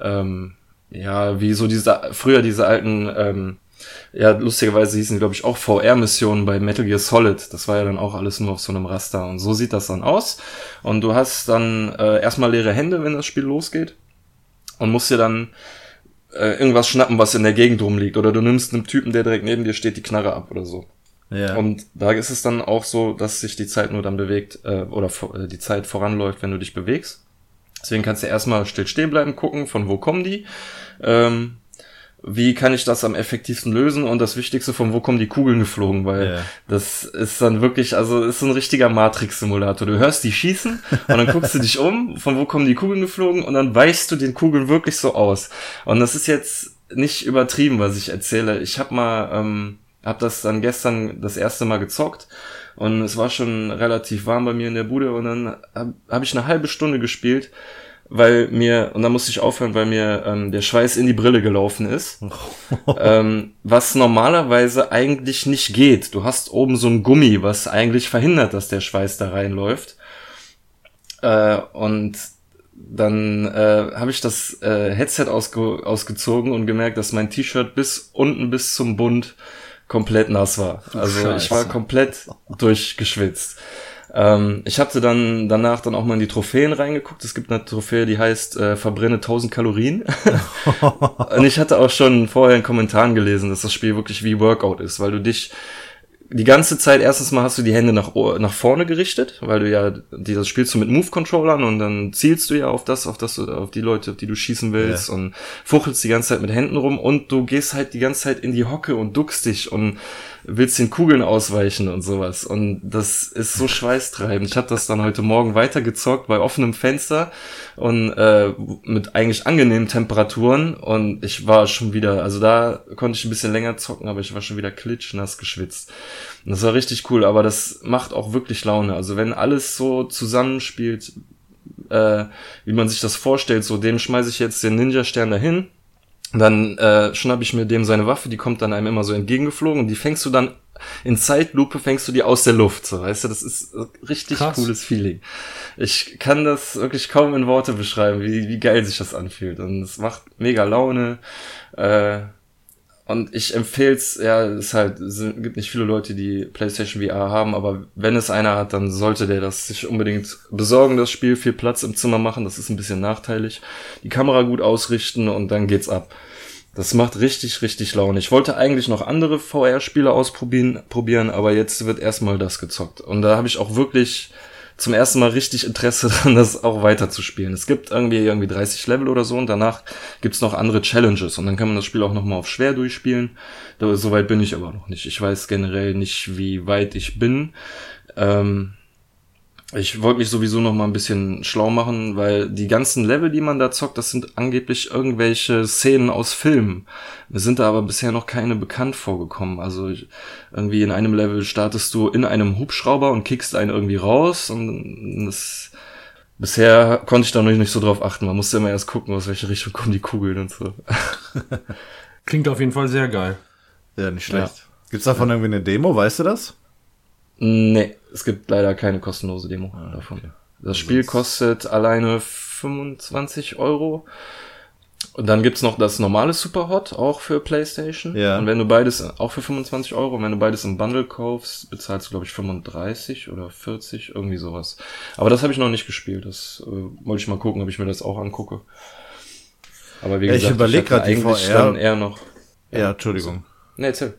ähm, ja, wie so diese früher diese alten ähm, ja, lustigerweise hießen die, glaube ich, auch VR-Missionen bei Metal Gear Solid. Das war ja dann auch alles nur auf so einem Raster. Und so sieht das dann aus. Und du hast dann äh, erstmal leere Hände, wenn das Spiel losgeht. Und musst dir dann äh, irgendwas schnappen, was in der Gegend rumliegt. Oder du nimmst einem Typen, der direkt neben dir steht, die Knarre ab oder so. Ja. Und da ist es dann auch so, dass sich die Zeit nur dann bewegt, äh, oder äh, die Zeit voranläuft, wenn du dich bewegst. Deswegen kannst du erstmal still stehen bleiben, gucken, von wo kommen die. Ähm, wie kann ich das am effektivsten lösen? Und das Wichtigste, von wo kommen die Kugeln geflogen? Weil Ja. das ist dann wirklich, also ist so ein richtiger Matrix-Simulator. Du hörst die schießen und dann guckst du dich um, von wo kommen die Kugeln geflogen und dann weichst du den Kugeln wirklich so aus. Und das ist jetzt nicht übertrieben, was ich erzähle. Ich habe mal, ähm, habe das dann gestern das erste Mal gezockt und es war schon relativ warm bei mir in der Bude und dann habe hab ich eine halbe Stunde gespielt, weil mir, und dann musste ich aufhören, weil mir ähm, der Schweiß in die Brille gelaufen ist. <laughs> ähm, was normalerweise eigentlich nicht geht. Du hast oben so ein Gummi, was eigentlich verhindert, dass der Schweiß da reinläuft. Äh, und dann äh, habe ich das äh, Headset ausge ausgezogen und gemerkt, dass mein T-Shirt bis unten bis zum Bund komplett nass war. Also ich war Scheiße. komplett durchgeschwitzt. Ähm, ich hatte dann danach dann auch mal in die Trophäen reingeguckt. Es gibt eine Trophäe, die heißt äh, verbrenne 1000 Kalorien. <laughs> und ich hatte auch schon vorher in Kommentaren gelesen, dass das Spiel wirklich wie Workout ist, weil du dich die ganze Zeit, erstens mal hast du die Hände nach, nach vorne gerichtet, weil du ja, die, das spielst du mit Move-Controllern und dann zielst du ja auf das, auf das, du- auf die Leute, auf die du schießen willst Ja. und fuchelst die ganze Zeit mit Händen rum und du gehst halt die ganze Zeit in die Hocke und duckst dich und willst den Kugeln ausweichen und sowas. Und das ist so schweißtreibend. Ich habe das dann heute Morgen weitergezockt bei offenem Fenster und äh, mit eigentlich angenehmen Temperaturen und ich war schon wieder, also da konnte ich ein bisschen länger zocken, aber ich war schon wieder klitschnass geschwitzt. Und das war richtig cool, aber das macht auch wirklich Laune. Also wenn alles so zusammenspielt, äh, wie man sich das vorstellt, so dem schmeiße ich jetzt den Ninja-Stern dahin, dann äh, schnapp ich mir dem seine Waffe, die kommt dann einem immer so entgegengeflogen und die fängst du dann in Zeitlupe fängst du die aus der Luft, so weißt du, das ist richtig Krass. cooles Feeling. Ich kann das wirklich kaum in Worte beschreiben, wie, wie geil sich das anfühlt und es macht mega Laune. Äh, und ich empfehle es, ja, es halt, es gibt nicht viele Leute, die PlayStation VR haben, aber wenn es einer hat, dann sollte der das sich unbedingt besorgen, das Spiel, viel Platz im Zimmer machen, das ist ein bisschen nachteilig. Die Kamera gut ausrichten und dann geht's ab. Das macht richtig, richtig Laune. Ich wollte eigentlich noch andere VR-Spiele ausprobieren, probieren, aber jetzt wird erstmal das gezockt. Und da habe ich auch wirklich zum ersten Mal richtig Interesse <laughs> daran, das auch weiter zu spielen. Es gibt irgendwie irgendwie 30 Level oder so und danach gibt's noch andere Challenges und dann kann man das Spiel auch nochmal auf schwer durchspielen. Da, so weit bin ich aber noch nicht. Ich weiß generell nicht, wie weit ich bin. Ähm, ich wollte mich sowieso noch mal ein bisschen schlau machen, weil die ganzen Level, die man da zockt, das sind angeblich irgendwelche Szenen aus Filmen. Mir sind da aber bisher noch keine bekannt vorgekommen. Also ich, irgendwie in einem Level startest du in einem Hubschrauber und kickst einen irgendwie raus und das bisher konnte ich da noch nicht so drauf achten. Man musste immer erst gucken, aus welche Richtung kommen die Kugeln und so. <laughs> Klingt auf jeden Fall sehr geil. Ja, nicht schlecht. Gibt's davon irgendwie eine Demo, weißt du das? Nee, es gibt leider keine kostenlose Demo davon. Das Spiel kostet alleine 25 Euro. Und dann gibt's noch das normale Superhot, auch für PlayStation. Ja. Und wenn du beides, auch für 25 Euro, und wenn du beides im Bundle kaufst, bezahlst du, glaube ich, 35 oder 40, irgendwie sowas. Aber das habe ich noch nicht gespielt. Das äh, wollte ich mal gucken, ob ich mir das auch angucke. Aber wie Ja, ich gesagt, überleg hatte grad die eigentlich VR. dann eher noch. Ja, Entschuldigung. Ne, erzähl.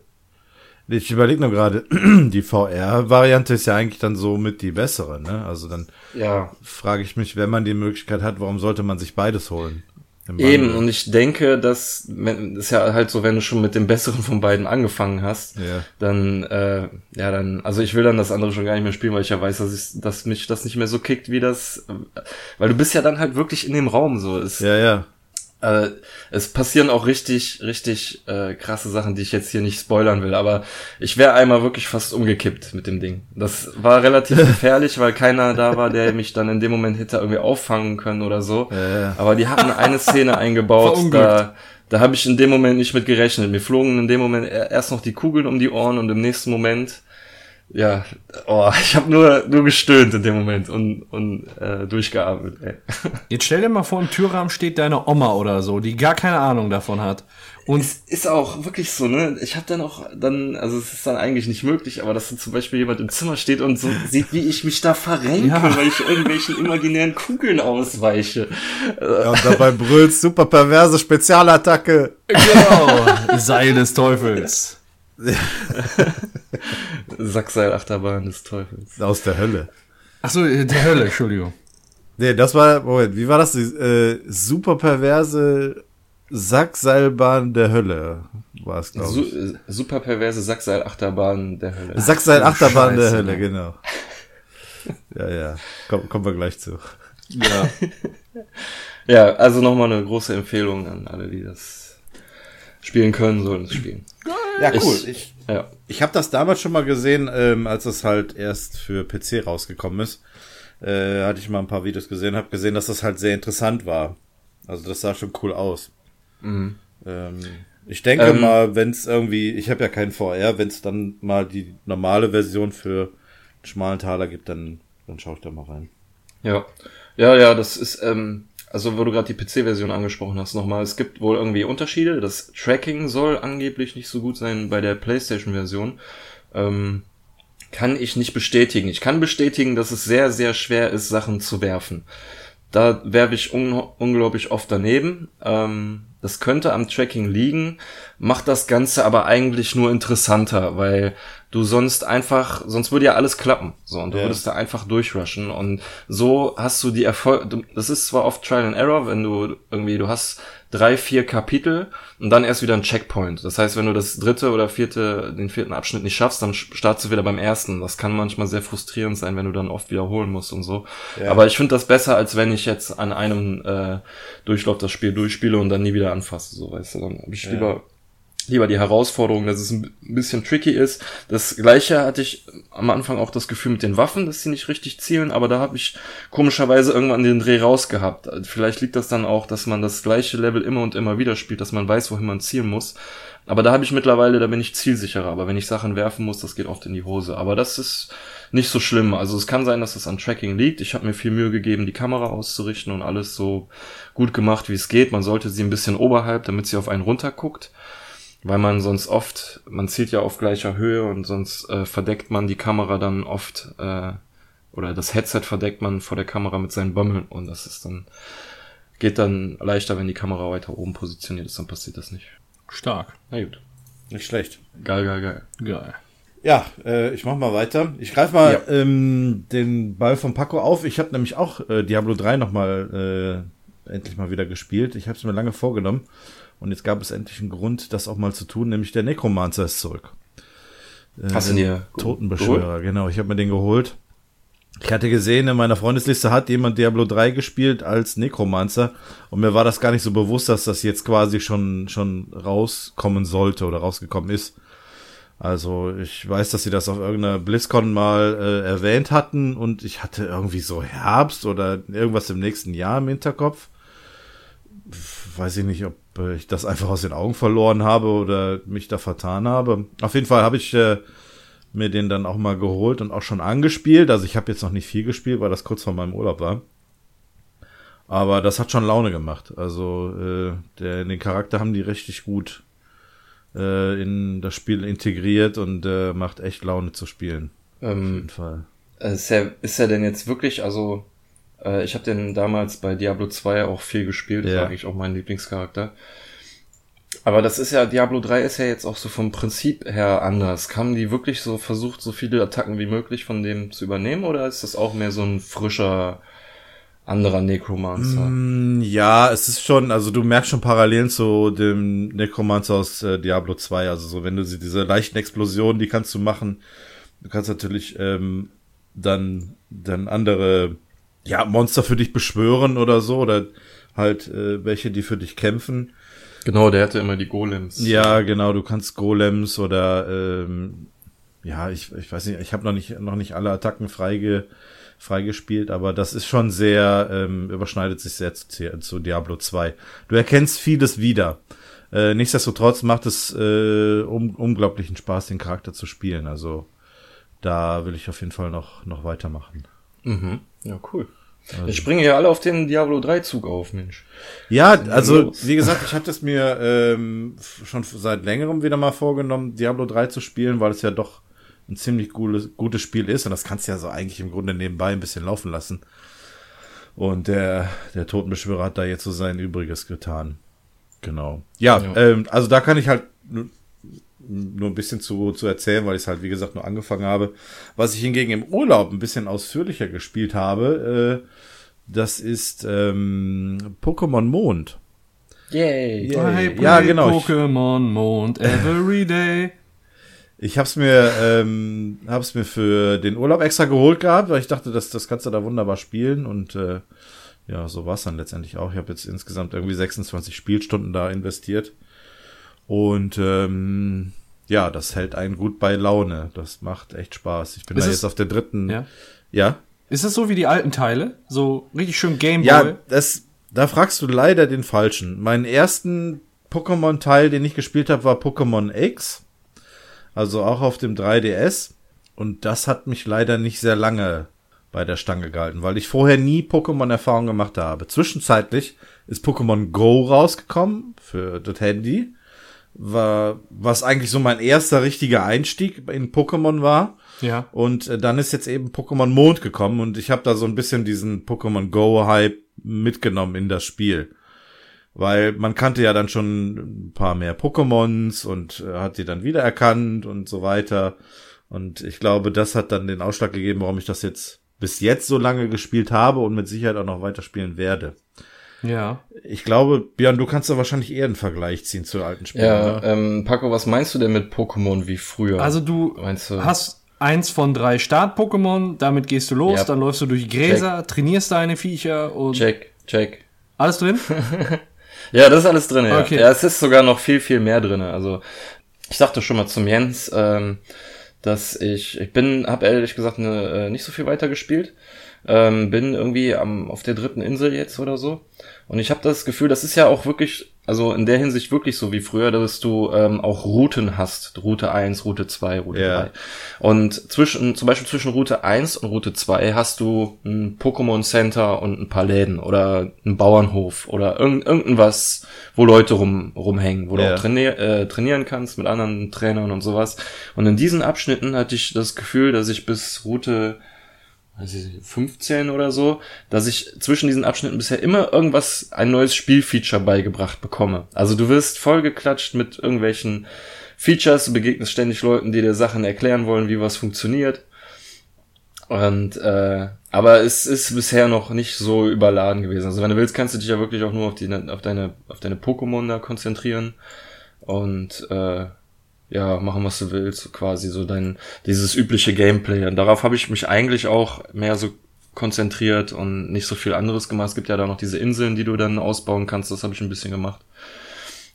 Ich überlege nur gerade, <clears throat> die VR-Variante ist ja eigentlich dann so mit die bessere, ne? Also dann Ja, frage ich mich, wenn man die Möglichkeit hat, warum sollte man sich beides holen? Eben, und ich denke, dass, das ist ja halt so, wenn du schon mit dem Besseren von beiden angefangen hast, Ja. dann, äh, ja, dann, also ich will dann das andere schon gar nicht mehr spielen, weil ich ja weiß, dass, ich, dass mich das nicht mehr so kickt, wie das, weil du bist ja dann halt wirklich in dem Raum, so, es, Ja, ja. Äh, es passieren auch richtig, richtig äh, krasse Sachen, die ich jetzt hier nicht spoilern will, aber ich wäre einmal wirklich fast umgekippt mit dem Ding. Das war relativ <laughs> gefährlich, weil keiner da war, der mich dann in dem Moment hätte irgendwie auffangen können oder so. Ja. Aber die hatten eine Szene <laughs> eingebaut, da, da habe ich in dem Moment nicht mit gerechnet. Mir flogen in dem Moment er- erst noch die Kugeln um die Ohren und im nächsten Moment, ja, oh, <laughs> ich habe nur nur gestöhnt in dem Moment und und äh, durchgeatmet. Ey. <laughs> Jetzt stell dir mal vor, im Türrahmen steht deine Oma oder so, die gar keine Ahnung davon hat. Und Es ist auch wirklich so, ne? Ich habe dann auch dann, also es ist dann eigentlich nicht möglich, aber dass dann zum Beispiel jemand im Zimmer steht und so sieht, wie ich mich da verrenke, Ja. weil ich irgendwelchen imaginären Kugeln ausweiche. ja und dabei brüllt super perverse Spezialattacke. genau, Seil des Teufels. <laughs> Sackseilachterbahn des Teufels. Aus der Hölle. Ach so, äh, der Hölle, Entschuldigung. Nee, das war, Moment, wie war das? Die äh, super perverse Sackseilbahn der Hölle war es, glaube Su ich. äh, super perverse Sackseilachterbahn der Hölle. Sackseilachterbahn der Hölle, genau. Ja, ja. Komm, kommen wir gleich zu. Ja. <laughs> Ja, also nochmal eine große Empfehlung an alle, die das spielen können, sollen es spielen. Ja, cool. Ich, Ja. ich habe das damals schon mal gesehen, ähm, als es halt erst für PC rausgekommen ist. Äh, hatte ich mal ein paar Videos gesehen, habe gesehen, dass das halt sehr interessant war. Also das sah schon cool aus. Ähm, ich denke Ähm, mal, wenn es irgendwie, ich habe ja keinen VR, wenn es dann mal die normale Version für einen schmalen Taler gibt, dann, dann schaue ich da mal rein. Ja, ja, ja, das ist, ähm, also wo du gerade die PC-Version angesprochen hast, nochmal, es gibt wohl irgendwie Unterschiede. Das Tracking soll angeblich nicht so gut sein bei der PlayStation-Version. Ähm, kann ich nicht bestätigen. Ich kann bestätigen, dass es sehr, sehr schwer ist, Sachen zu werfen. Da werfe ich un unglaublich oft daneben. Ähm, das könnte am Tracking liegen, macht das Ganze aber eigentlich nur interessanter, weil du sonst einfach, sonst würde ja alles klappen. So, und du Ja. würdest da einfach durchrushen. Und so hast du die Erfolg. Das ist zwar oft Trial and Error, wenn du irgendwie, du hast drei, vier Kapitel und dann erst wieder ein Checkpoint. Das heißt, wenn du das dritte oder vierte, den vierten Abschnitt nicht schaffst, dann startest du wieder beim ersten. Das kann manchmal sehr frustrierend sein, wenn du dann oft wiederholen musst und so. Aber ich finde das besser, als wenn ich jetzt an einem äh, Durchlauf das Spiel durchspiele und dann nie wieder anfasse. So, weißt du, dann hab ich lieber lieber die Herausforderung, dass es ein bisschen tricky ist. Das gleiche hatte ich am Anfang auch das Gefühl mit den Waffen, dass sie nicht richtig zielen, aber da habe ich komischerweise irgendwann den Dreh rausgehabt. Vielleicht liegt das dann auch, dass man das gleiche Level immer und immer wieder spielt, dass man weiß, wohin man zielen muss. Aber da habe ich mittlerweile, da bin ich zielsicherer. Aber wenn ich Sachen werfen muss, das geht oft in die Hose. Aber das ist nicht so schlimm. Also es kann sein, dass es an Tracking liegt. Ich habe mir viel Mühe gegeben, die Kamera auszurichten und alles so gut gemacht, wie es geht. Man sollte sie ein bisschen oberhalb, damit sie auf einen runterguckt weil man sonst oft, man zielt ja auf gleicher Höhe und sonst äh, verdeckt man die Kamera dann oft äh, oder das Headset verdeckt man vor der Kamera mit seinen Bömmeln und das ist dann geht dann leichter, wenn die Kamera weiter oben positioniert ist, dann passiert das nicht. Stark. Na gut. Nicht schlecht. Geil, geil, geil. Geil. Ja, äh, ich mach mal weiter. Ich greife mal Ja. ähm, den Ball von Paco auf. Ich habe nämlich auch äh, Diablo 3 nochmal äh, endlich mal wieder gespielt. Ich habe es mir lange vorgenommen. Und jetzt gab es endlich einen Grund, das auch mal zu tun, nämlich der Necromancer ist zurück. Äh, Hast du den dir Totenbeschwörer, genau. Ich habe mir den geholt. Ich hatte gesehen, in meiner Freundesliste hat jemand Diablo 3 gespielt als Necromancer und mir war das gar nicht so bewusst, dass das jetzt quasi schon, schon rauskommen sollte oder rausgekommen ist. Also ich weiß, dass sie das auf irgendeiner BlizzCon mal äh, erwähnt hatten und ich hatte irgendwie so Herbst oder irgendwas im nächsten Jahr im Hinterkopf. Weiß ich nicht, ob äh, ich das einfach aus den Augen verloren habe oder mich da vertan habe. Auf jeden Fall habe ich äh, mir den dann auch mal geholt und auch schon angespielt. Also ich habe jetzt noch nicht viel gespielt, weil das kurz vor meinem Urlaub war. Aber das hat schon Laune gemacht. Also äh, der, den Charakter haben die richtig gut äh, in das Spiel integriert und äh, macht echt Laune zu spielen. Auf Ähm, jeden Fall. ist er, ist er denn jetzt wirklich, also Äh, ich habe den damals bei Diablo 2 auch viel gespielt. Das Ja. war eigentlich auch mein Lieblingscharakter. Aber das ist ja, Diablo 3 ist ja jetzt auch so vom Prinzip her anders. Haben die wirklich so versucht, so viele Attacken wie möglich von dem zu übernehmen? Oder ist das auch mehr so ein frischer, anderer Necromancer? Mm, Ja, es ist schon, also du merkst schon Parallelen zu dem Necromancer aus äh, Diablo 2. Also so, wenn du sie, diese leichten Explosionen, die kannst du machen. Du kannst natürlich ähm, dann, dann andere ja, Monster für dich beschwören oder so. Oder halt äh, welche, die für dich kämpfen. Genau, der hatte immer die Golems. Ja, genau, du kannst Golems oder ähm, ja, ich, ich weiß nicht, ich habe noch nicht noch nicht alle Attacken freige, freigespielt, aber das ist schon sehr ähm, überschneidet sich sehr zu, zu Diablo 2. Du erkennst vieles wieder. Äh, nichtsdestotrotz macht es äh, um, unglaublichen Spaß, den Charakter zu spielen. Also da will ich auf jeden Fall noch noch weitermachen. Mhm. Ja, cool. Jetzt springen ja alle auf den Diablo 3 Zug auf, Mensch. Ja, also wie gesagt, ich hatte es mir ähm, schon seit längerem wieder mal vorgenommen, Diablo 3 zu spielen, weil es ja doch ein ziemlich gutes, gutes Spiel ist und das kannst du ja so eigentlich im Grunde nebenbei ein bisschen laufen lassen. Und der, der Totenbeschwörer hat da jetzt so sein Übriges getan. Genau. Ja, Ja. Ähm, also da kann ich halt nur, ein bisschen zu, zu erzählen, weil ich es halt, wie gesagt, nur angefangen habe. Was ich hingegen im Urlaub ein bisschen ausführlicher gespielt habe, äh, das ist ähm, Pokémon Mond. Yay. Play Ja, genau, Pokémon Mond every day. Ich hab's mir, ähm, hab's mir für den Urlaub extra geholt gehabt, weil ich dachte, das, das kannst du da wunderbar spielen und äh, ja, so war's dann letztendlich auch. Ich habe jetzt insgesamt irgendwie 26 Spielstunden da investiert und ähm, ja, das hält einen gut bei Laune. Das macht echt Spaß. Ich bin Ist da jetzt auf der dritten. Ja. Ja. Ist es so wie die alten Teile? So richtig schön Gameboy? Ja, das, da fragst du leider den falschen. Meinen ersten Pokémon-Teil, den ich gespielt habe, war Pokémon X. Also auch auf dem 3DS. Und das hat mich leider nicht sehr lange bei der Stange gehalten, weil ich vorher nie Pokémon-Erfahrung gemacht habe. Zwischenzeitlich ist Pokémon Go rausgekommen für das Handy. War, was eigentlich so mein erster richtiger Einstieg in Pokémon war. Ja. Und äh, dann ist jetzt eben Pokémon Mond gekommen und ich habe da so ein bisschen diesen Pokémon Go Hype mitgenommen in das Spiel. Weil man kannte ja dann schon ein paar mehr Pokémons und äh, hat die dann wiedererkannt und so weiter. Und ich glaube, das hat dann den Ausschlag gegeben, warum ich das jetzt bis jetzt so lange gespielt habe und mit Sicherheit auch noch weiterspielen werde. Ja. Ich glaube, Björn, du kannst da wahrscheinlich eher einen Vergleich ziehen zu alten Spielen. Ja, oder? ähm, Paco, was meinst du denn mit Pokémon wie früher? Also du Meinst du- hast eins von drei Start-Pokémon, damit gehst du los, Ja. dann läufst du durch Gräser, trainierst deine Viecher und check, check. alles drin? <laughs> Ja, das ist alles drin, ja. Okay. Ja, es ist sogar noch viel, viel mehr drin. Also, ich sagte schon mal zum Jens, ähm, dass ich, ich bin, habe ehrlich gesagt ne, äh, nicht so viel weiter gespielt. Ähm, bin irgendwie am, auf der dritten Insel jetzt oder so. Und ich habe das Gefühl, das ist ja auch wirklich, also in der Hinsicht wirklich so wie früher, dass du ähm, auch Routen hast. Route 1, Route 2, Route Ja. 3. Und zwischen, zum Beispiel zwischen Route 1 und Route 2 hast du ein Pokémon Center und ein paar Läden oder einen Bauernhof oder irgend, irgendwas, wo Leute rum, rumhängen, wo Ja. du auch trainier, äh, trainieren kannst mit anderen Trainern und sowas. Und in diesen Abschnitten hatte ich das Gefühl, dass ich bis Route 15 oder so, dass ich zwischen diesen Abschnitten bisher immer irgendwas, ein neues Spielfeature beigebracht bekomme. Also du wirst vollgeklatscht mit irgendwelchen Features, du begegnest ständig Leuten, die dir Sachen erklären wollen, wie was funktioniert. Und äh, aber es ist bisher noch nicht so überladen gewesen. Also wenn du willst, kannst du dich ja wirklich auch nur auf die auf deine auf deine Pokémon da konzentrieren und äh, ja machen was du willst, quasi so dein dieses übliche Gameplay. Und darauf habe ich mich eigentlich auch mehr so konzentriert und nicht so viel anderes gemacht. Es gibt ja da noch diese Inseln, die du dann ausbauen kannst. Das habe ich ein bisschen gemacht.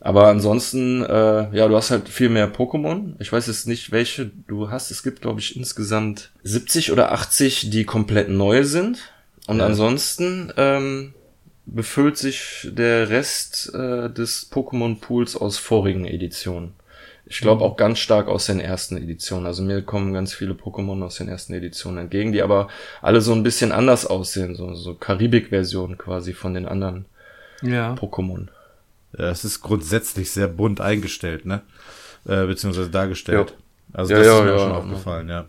Aber ansonsten, äh, ja, du hast halt viel mehr Pokémon. Ich weiß jetzt nicht, welche du hast. Es gibt, glaube ich, insgesamt 70 oder 80, die komplett neu sind. Und Ja. ansonsten ähm, befüllt sich der Rest äh, des Pokémon-Pools aus vorigen Editionen. Ich glaube auch ganz stark aus den ersten Editionen. Also mir kommen ganz viele Pokémon aus den ersten Editionen entgegen, die aber alle so ein bisschen anders aussehen. So, so Karibik-Versionen quasi von den anderen Ja. Pokémon. Ja, es ist grundsätzlich sehr bunt eingestellt, ne? Äh, beziehungsweise dargestellt. Also Ja, das ja, ist mir ja, auch schon ja. aufgefallen, ja.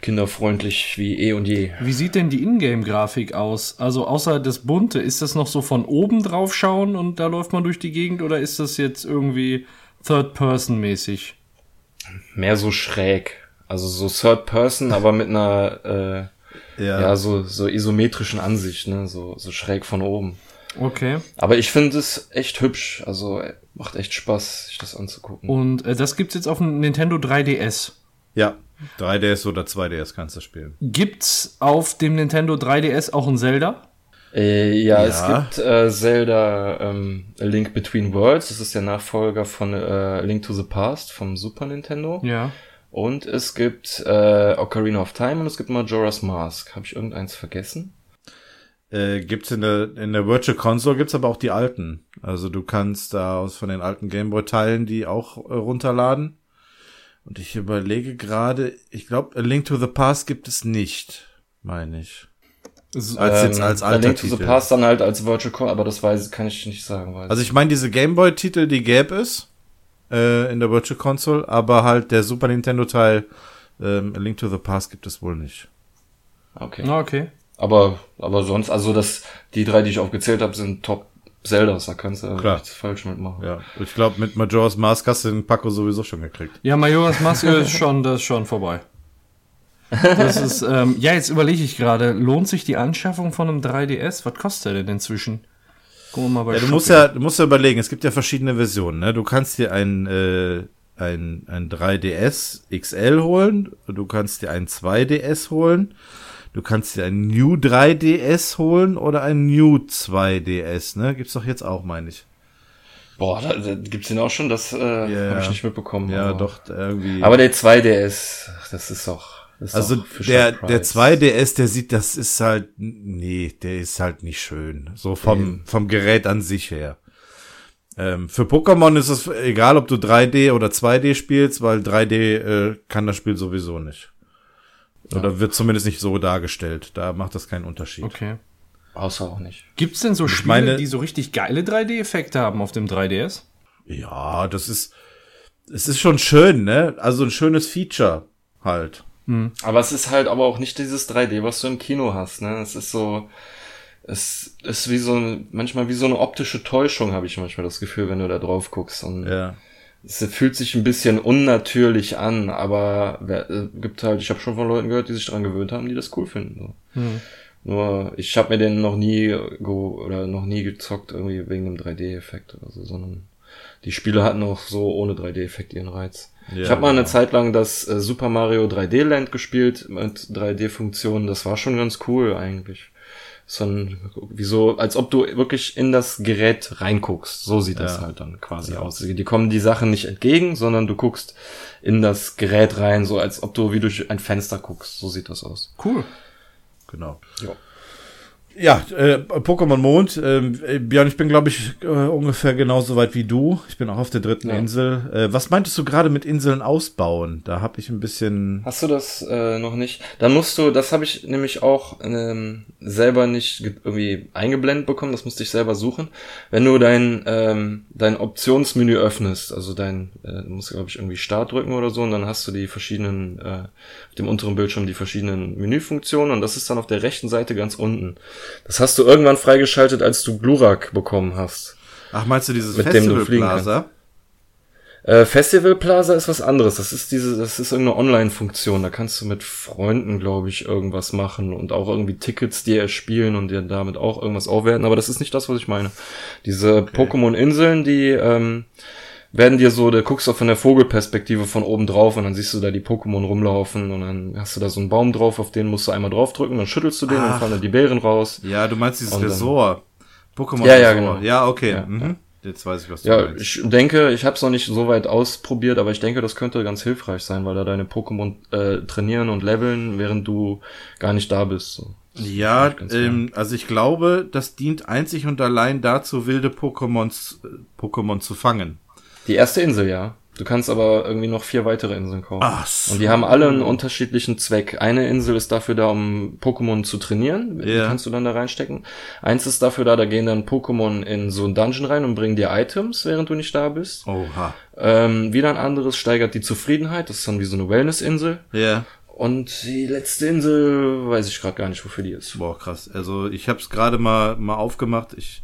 kinderfreundlich wie eh und je. Wie sieht denn die Ingame-Grafik aus? Also außer das Bunte, ist das noch so von oben drauf schauen und da läuft man durch die Gegend oder ist das jetzt irgendwie Third-Person-mäßig? Mehr so schräg. Also so Third Person, aber mit einer äh, Ja. ja, so, so isometrischen Ansicht, ne? So, so schräg von oben. Okay. Aber ich finde es echt hübsch. Also äh, macht echt Spaß, sich das anzugucken. Und äh, das gibt's jetzt auf dem Nintendo 3DS. Ja. 3DS oder 2DS kannst du spielen. Gibt's auf dem Nintendo 3DS auch ein Zelda? Äh, ja, Ja. es gibt äh, Zelda ähm, A Link Between Worlds. Das ist der Nachfolger von äh, Link to the Past vom Super Nintendo. Ja. Und es gibt äh, Ocarina of Time und es gibt Majora's Mask. Habe ich irgendeins vergessen? Äh, gibt's in der, in der Virtual Console gibt's aber auch die alten. Also du kannst da aus von den alten Gameboy-Teilen die auch äh, runterladen. Und ich überlege gerade, ich glaube, Link to the Past gibt es nicht, meine ich. S- Als jetzt Ähm, als alter Link to the Titel. Past dann halt als Virtual Console, aber das weiß, kann ich nicht sagen. Weiß. Also ich meine, diese Gameboy-Titel, die gäbe es äh, in der Virtual Console, aber halt der Super Nintendo-Teil ähm, A Link to the Past gibt es wohl nicht. okay. Ah, okay. Aber, aber sonst, also das, die drei, die ich aufgezählt habe, sind Top Zeldas, da kannst du Klar. nichts falsch mitmachen. Ja, ich glaube, mit Majora's Mask hast du den Paco sowieso schon gekriegt. Ja, Majora's Maske ist schon, das ist schon vorbei. Das ist, ähm, ja, jetzt überlege ich gerade, lohnt sich die Anschaffung von einem 3DS? Was kostet der denn inzwischen? Gucken wir mal bei Ja, du musst ja, du musst ja überlegen, es gibt ja verschiedene Versionen, ne? Du kannst dir ein, äh, ein, ein 3DS XL holen, du kannst dir ein 2DS holen, du kannst dir ein New 3DS holen oder ein New 2DS, ne? Gibt's doch jetzt auch, meine ich. Boah, da, da gibt's den auch schon, das äh, Ja. habe ich nicht mitbekommen. Ja, aber, doch, irgendwie. Aber der 2DS, das ist doch. Ist also der, Price. der 2DS, der sieht, das ist halt, nee, der ist halt nicht schön. So vom, vom Gerät an sich her. Ähm, für Pokémon ist es egal, ob du 3D oder 2D spielst, weil 3D äh, kann das Spiel sowieso nicht. Oder wird zumindest nicht so dargestellt. Da macht das keinen Unterschied. Okay. Außer auch nicht. Gibt's denn so Spiele, meine- die so richtig geile 3D-Effekte haben auf dem 3DS? Ja, das ist, es ist schon schön, ne? Also ein schönes Feature halt. Aber es ist halt aber auch nicht dieses 3D, was du im Kino hast, ne? Es ist so, es ist wie so, ein- manchmal wie so eine optische Täuschung, habe ich manchmal das Gefühl, wenn du da drauf guckst. Und Ja. es fühlt sich ein bisschen unnatürlich an, aber wer, äh, gibt halt, ich habe schon von Leuten gehört, die sich dran gewöhnt haben, die das cool finden. So. Nur, ich habe mir den noch nie go oder noch nie gezockt, irgendwie wegen dem 3D-Effekt oder so, sondern die Spiele hatten auch so ohne 3D-Effekt ihren Reiz. Ja, ich habe mal eine. Zeit lang das äh, Super Mario 3D Land gespielt mit 3D-Funktionen. Das war schon ganz cool eigentlich. So ein, wie so, als ob du wirklich in das Gerät reinguckst. So sieht das Ja. halt dann quasi aus. Die kommen die Sachen nicht entgegen, sondern du guckst in das Gerät rein, so als ob du wie durch ein Fenster guckst. So sieht das aus. Cool. Genau. Ja. Ja, äh, Pokémon Mond. Ähm, äh, Björn, ich bin, glaube ich, äh, ungefähr genauso weit wie du. Ich bin auch auf der dritten Ja. Insel. Äh, was meintest du gerade mit Inseln ausbauen? Da habe ich ein bisschen. Hast du das äh, noch nicht? Dann musst du, das habe ich nämlich auch ähm, selber nicht ge- irgendwie eingeblendet bekommen, das musste ich selber suchen. Wenn du dein, ähm, dein Optionsmenü öffnest, also dein, äh, du musst glaube ich irgendwie Start drücken oder so, und dann hast du die verschiedenen, äh, auf dem unteren Bildschirm die verschiedenen Menüfunktionen und das ist dann auf der rechten Seite ganz unten. Das hast du irgendwann freigeschaltet, als du Glurak bekommen hast. Ach, meinst du dieses Mit dem du Festival fliegen Plaza? Äh, Festival Plaza ist was anderes. Das ist diese, das ist irgendeine Online-Funktion. Da kannst du mit Freunden, glaube ich, irgendwas machen und auch irgendwie Tickets dir erspielen und dir damit auch irgendwas aufwerten. Aber das ist nicht das, was ich meine. Diese Pokémon-Inseln, die ähm, werden dir so, da guckst du von der Vogelperspektive von oben drauf und dann siehst du da die Pokémon rumlaufen und dann hast du da so einen Baum drauf, auf den musst du einmal draufdrücken, dann schüttelst du den und Ach. fallen da die Beeren raus. Ja, du meinst dieses Und Resort. Pokémon Ja, ja, genau. Ja, okay. Ja, mhm. Jetzt weiß ich, was du Ja, meinst. ich denke, ich habe es noch nicht so weit ausprobiert, aber ich denke, das könnte ganz hilfreich sein, weil da deine Pokémon äh, trainieren und leveln, während du gar nicht da bist. So. Ja, ähm, also ich glaube, das dient einzig und allein dazu, wilde Pokémons, äh, Pokémon zu fangen. Die erste Insel, ja. Du kannst aber irgendwie noch vier weitere Inseln kaufen. Ach so. Und die haben alle einen unterschiedlichen Zweck. Eine Insel ist dafür da, um Pokémon zu trainieren. Die Ja. kannst du dann da reinstecken. Eins ist dafür da, da gehen dann Pokémon in so einen Dungeon rein und bringen dir Items, während du nicht da bist. Oha. Ähm, wieder ein anderes steigert die Zufriedenheit. Das ist dann wie so eine Wellness-Insel. Ja. Und die letzte Insel weiß ich gerade gar nicht, wofür die ist. Boah, krass. Also ich habe es gerade mal mal aufgemacht. Ich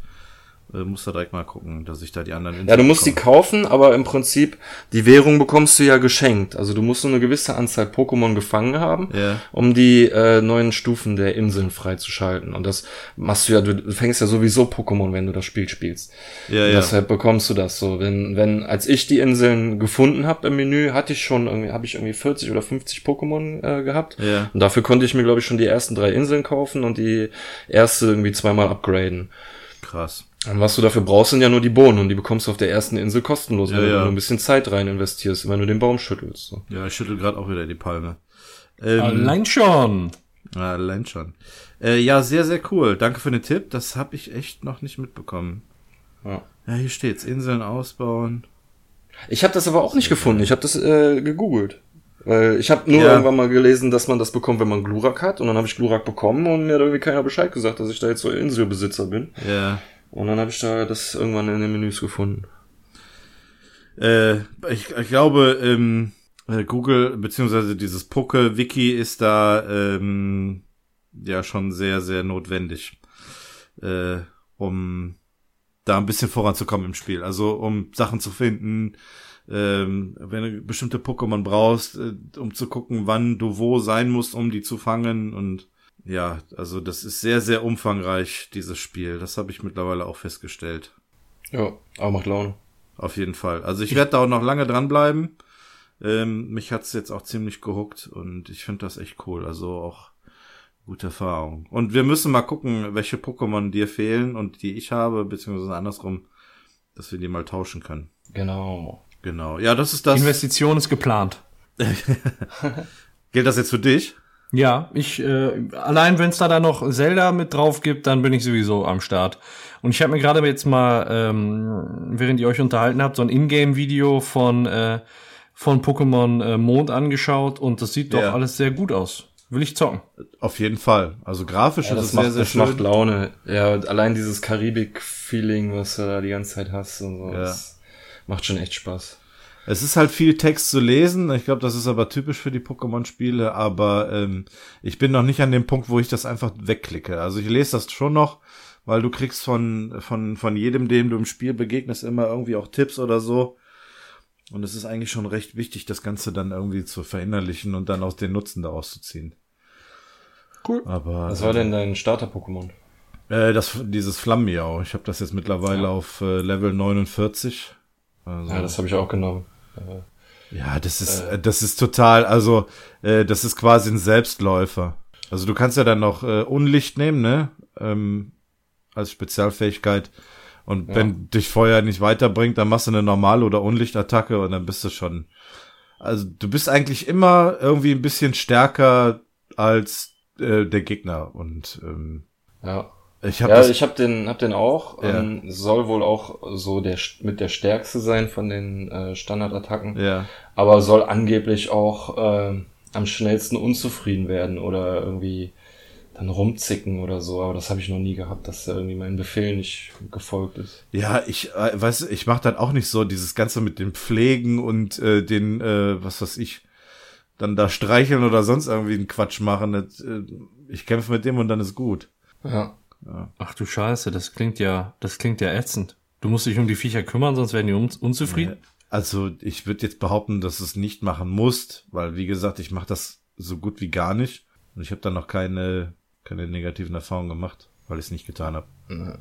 äh, muss da direkt mal gucken, dass ich da die anderen Ja, du musst die bekomme. kaufen, aber im Prinzip, die Währung bekommst du ja geschenkt. Also du musst nur eine gewisse Anzahl Pokémon gefangen haben, Ja. um die äh, neuen Stufen der Inseln freizuschalten. Und das machst du ja, du fängst ja sowieso Pokémon, wenn du das Spiel spielst. Ja, ja. Deshalb bekommst du das so. Wenn, wenn, als ich die Inseln gefunden habe im Menü, hatte ich schon irgendwie, habe ich irgendwie 40 oder 50 Pokémon äh, gehabt. Ja. Und dafür konnte ich mir, glaube ich, schon die ersten drei Inseln kaufen und die erste irgendwie zweimal upgraden. Krass. Und was du dafür brauchst, sind ja nur die Bohnen und die bekommst du auf der ersten Insel kostenlos, wenn Ja, du ja. nur ein bisschen Zeit rein investierst, wenn du den Baum schüttelst. So. Ja, ich schüttel gerade auch wieder die Palme. Ähm, Allein schon. Ja, allein schon. Äh, ja, sehr, sehr cool. Danke für den Tipp. Das habe ich echt noch nicht mitbekommen. Ja. Ja, hier steht's. Inseln ausbauen. Ich habe das aber auch nicht gefunden. Ich habe das äh, gegoogelt. Weil ich habe nur Ja. irgendwann mal gelesen, dass man das bekommt, wenn man Glurak hat. Und dann habe ich Glurak bekommen und mir hat irgendwie keiner Bescheid gesagt, dass ich da jetzt so Inselbesitzer bin. Ja. Und dann habe ich da das irgendwann in den Menüs gefunden. Äh, ich, ich glaube, ähm, äh, Google beziehungsweise dieses Pucke-Wiki ist da ähm, ja schon sehr, sehr notwendig, äh, um da ein bisschen voranzukommen im Spiel. Also um Sachen zu finden, ähm, wenn du bestimmte Pokémon brauchst, äh, um zu gucken, wann du wo sein musst, um die zu fangen und ja, also das ist sehr, sehr umfangreich, dieses Spiel. Das habe ich mittlerweile auch festgestellt. Ja, aber macht Laune. Auf jeden Fall. Also ich werde da auch noch lange dranbleiben. Ähm, mich hat's jetzt auch ziemlich gehuckt und ich finde das echt cool. Also auch gute Erfahrung. Und wir müssen mal gucken, welche Pokémon dir fehlen und die ich habe, beziehungsweise andersrum, dass wir die mal tauschen können. Genau. Genau. Ja, das ist das. Investition ist geplant. <laughs> Gilt das jetzt für dich? Ja, ich äh, allein wenn es da dann noch Zelda mit drauf gibt, dann bin ich sowieso am Start. Und ich habe mir gerade jetzt mal, ähm, während ihr euch unterhalten habt, so ein Ingame-Video von äh, von Pokémon äh, Mond angeschaut und das sieht doch Ja. alles sehr gut aus. Will ich zocken. Auf jeden Fall. Also grafisch Ja, ist das es macht, sehr, sehr das schön. macht Laune. Ja, allein dieses Karibik-Feeling, was du da die ganze Zeit hast und so, Ja. das macht schon echt Spaß. Es ist halt viel Text zu lesen. Ich glaube, das ist aber typisch für die Pokémon-Spiele. Aber ähm, ich bin noch nicht an dem Punkt, wo ich das einfach wegklicke. Also ich lese das schon noch, weil du kriegst von von von jedem, dem du im Spiel begegnest, immer irgendwie auch Tipps oder so. Und es ist eigentlich schon recht wichtig, das Ganze dann irgendwie zu verinnerlichen und dann aus den Nutzen daraus zu ziehen. Cool. Aber Was war denn dein Starter-Pokémon? äh, das dieses Flammiau. Ich habe das jetzt mittlerweile auf äh, Level 49. Also, Ja, das habe ich auch genommen. Ja, das ist, äh, das ist total, also, äh, das ist quasi ein Selbstläufer. Also du kannst ja dann noch äh, Unlicht nehmen, ne? Ähm, als Spezialfähigkeit. Und wenn dich Feuer nicht weiterbringt, dann machst du eine normale oder Unlichtattacke und dann bist du schon. Also du bist eigentlich immer irgendwie ein bisschen stärker als äh, der Gegner. Und ähm, Ja. Ich habe Ja, das. ich habe den, hab den auch. Ja. Ähm, soll wohl auch so der mit der stärkste sein von den äh, Standardattacken. ja. Aber soll angeblich auch äh, am schnellsten unzufrieden werden oder irgendwie dann rumzicken oder so. Aber das habe ich noch nie gehabt, dass da irgendwie mein Befehl nicht gefolgt ist. Ja, ich äh, weiß, ich mache dann auch nicht so dieses Ganze mit dem Pflegen und äh, den, äh, was weiß ich, dann da streicheln oder sonst irgendwie einen Quatsch machen. Das, äh, ich kämpfe mit dem und dann ist gut. Ja. Ach du Scheiße, das klingt ja, das klingt ja ätzend. Du musst dich um die Viecher kümmern, sonst werden die un unzufrieden. Also ich würde jetzt behaupten, dass du es nicht machen musst, weil wie gesagt, ich mache das so gut wie gar nicht und ich habe dann noch keine keine negativen Erfahrungen gemacht, weil ich es nicht getan habe.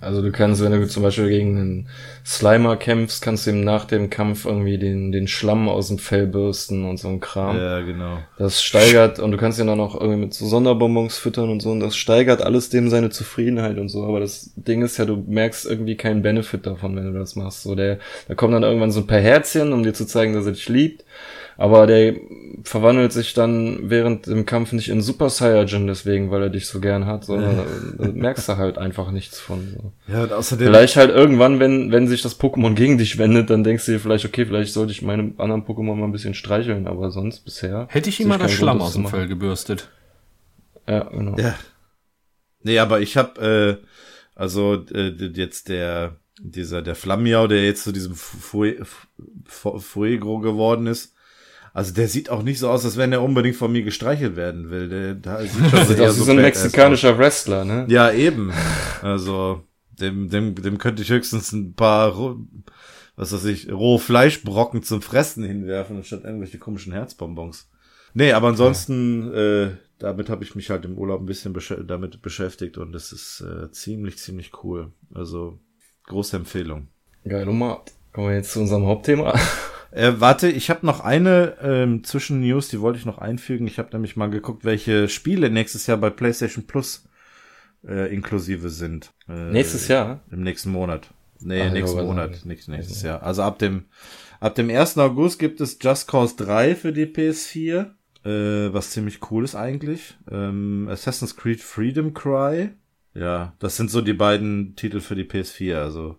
Also du kannst, wenn du zum Beispiel gegen einen Slimer kämpfst, kannst du ihm nach dem Kampf irgendwie den, den Schlamm aus dem Fell bürsten und so ein Kram. Ja, genau. Das steigert, und du kannst ihn dann auch irgendwie mit so Sonderbonbons füttern und so, und das steigert alles dem seine Zufriedenheit und so. Aber das Ding ist ja, du merkst irgendwie keinen Benefit davon, wenn du das machst. So, der, da kommen dann irgendwann so ein paar Herzchen, um dir zu zeigen, dass er dich liebt. Aber der verwandelt sich dann während dem Kampf nicht in Super Saiyajin deswegen, weil er dich so gern hat, sondern merkst du halt einfach nichts von. So. Ja, und außerdem Vielleicht halt irgendwann, wenn, wenn sich das Pokémon gegen dich wendet, dann denkst du dir vielleicht, okay, vielleicht sollte ich meine anderen Pokémon mal ein bisschen streicheln, aber sonst bisher. Hätte ich ihm mal das Schlamm aus dem Fell gebürstet. Ja, genau. Ja. Nee, aber ich habe äh, also äh, jetzt der dieser der Flammiau, der jetzt zu diesem Fu- Fu- Fu- Fuegro geworden ist. Also der sieht auch nicht so aus, als wenn er unbedingt von mir gestreichelt werden will. Der, der sieht <laughs> schon Sieht aus wie so ein mexikanischer Wrestler, ne? aus. Ja, eben. Also dem, dem, dem könnte ich höchstens ein paar, was weiß ich, rohe Fleischbrocken zum Fressen hinwerfen, anstatt irgendwelche komischen Herzbonbons. Nee, aber ansonsten, äh, damit habe ich mich halt im Urlaub ein bisschen besch damit beschäftigt und es ist äh, ziemlich, ziemlich cool. Also große Empfehlung. Geil, Nummer. Kommen wir jetzt zu unserem Hauptthema. Äh, warte, ich habe noch eine ähm, Zwischen-News, die wollte ich noch einfügen. Ich habe nämlich mal geguckt, welche Spiele nächstes Jahr bei PlayStation Plus äh, inklusive sind. Äh, Nächstes Jahr? Im nächsten Monat. Nee, ich nächsten Monat, nicht nächstes Jahr. Also ab dem ab dem 1. August gibt es Just Cause 3 für die PS4, äh, was ziemlich cool ist eigentlich. Ähm, Assassin's Creed Freedom Cry. Ja, das sind so die beiden Titel für die PS4. Also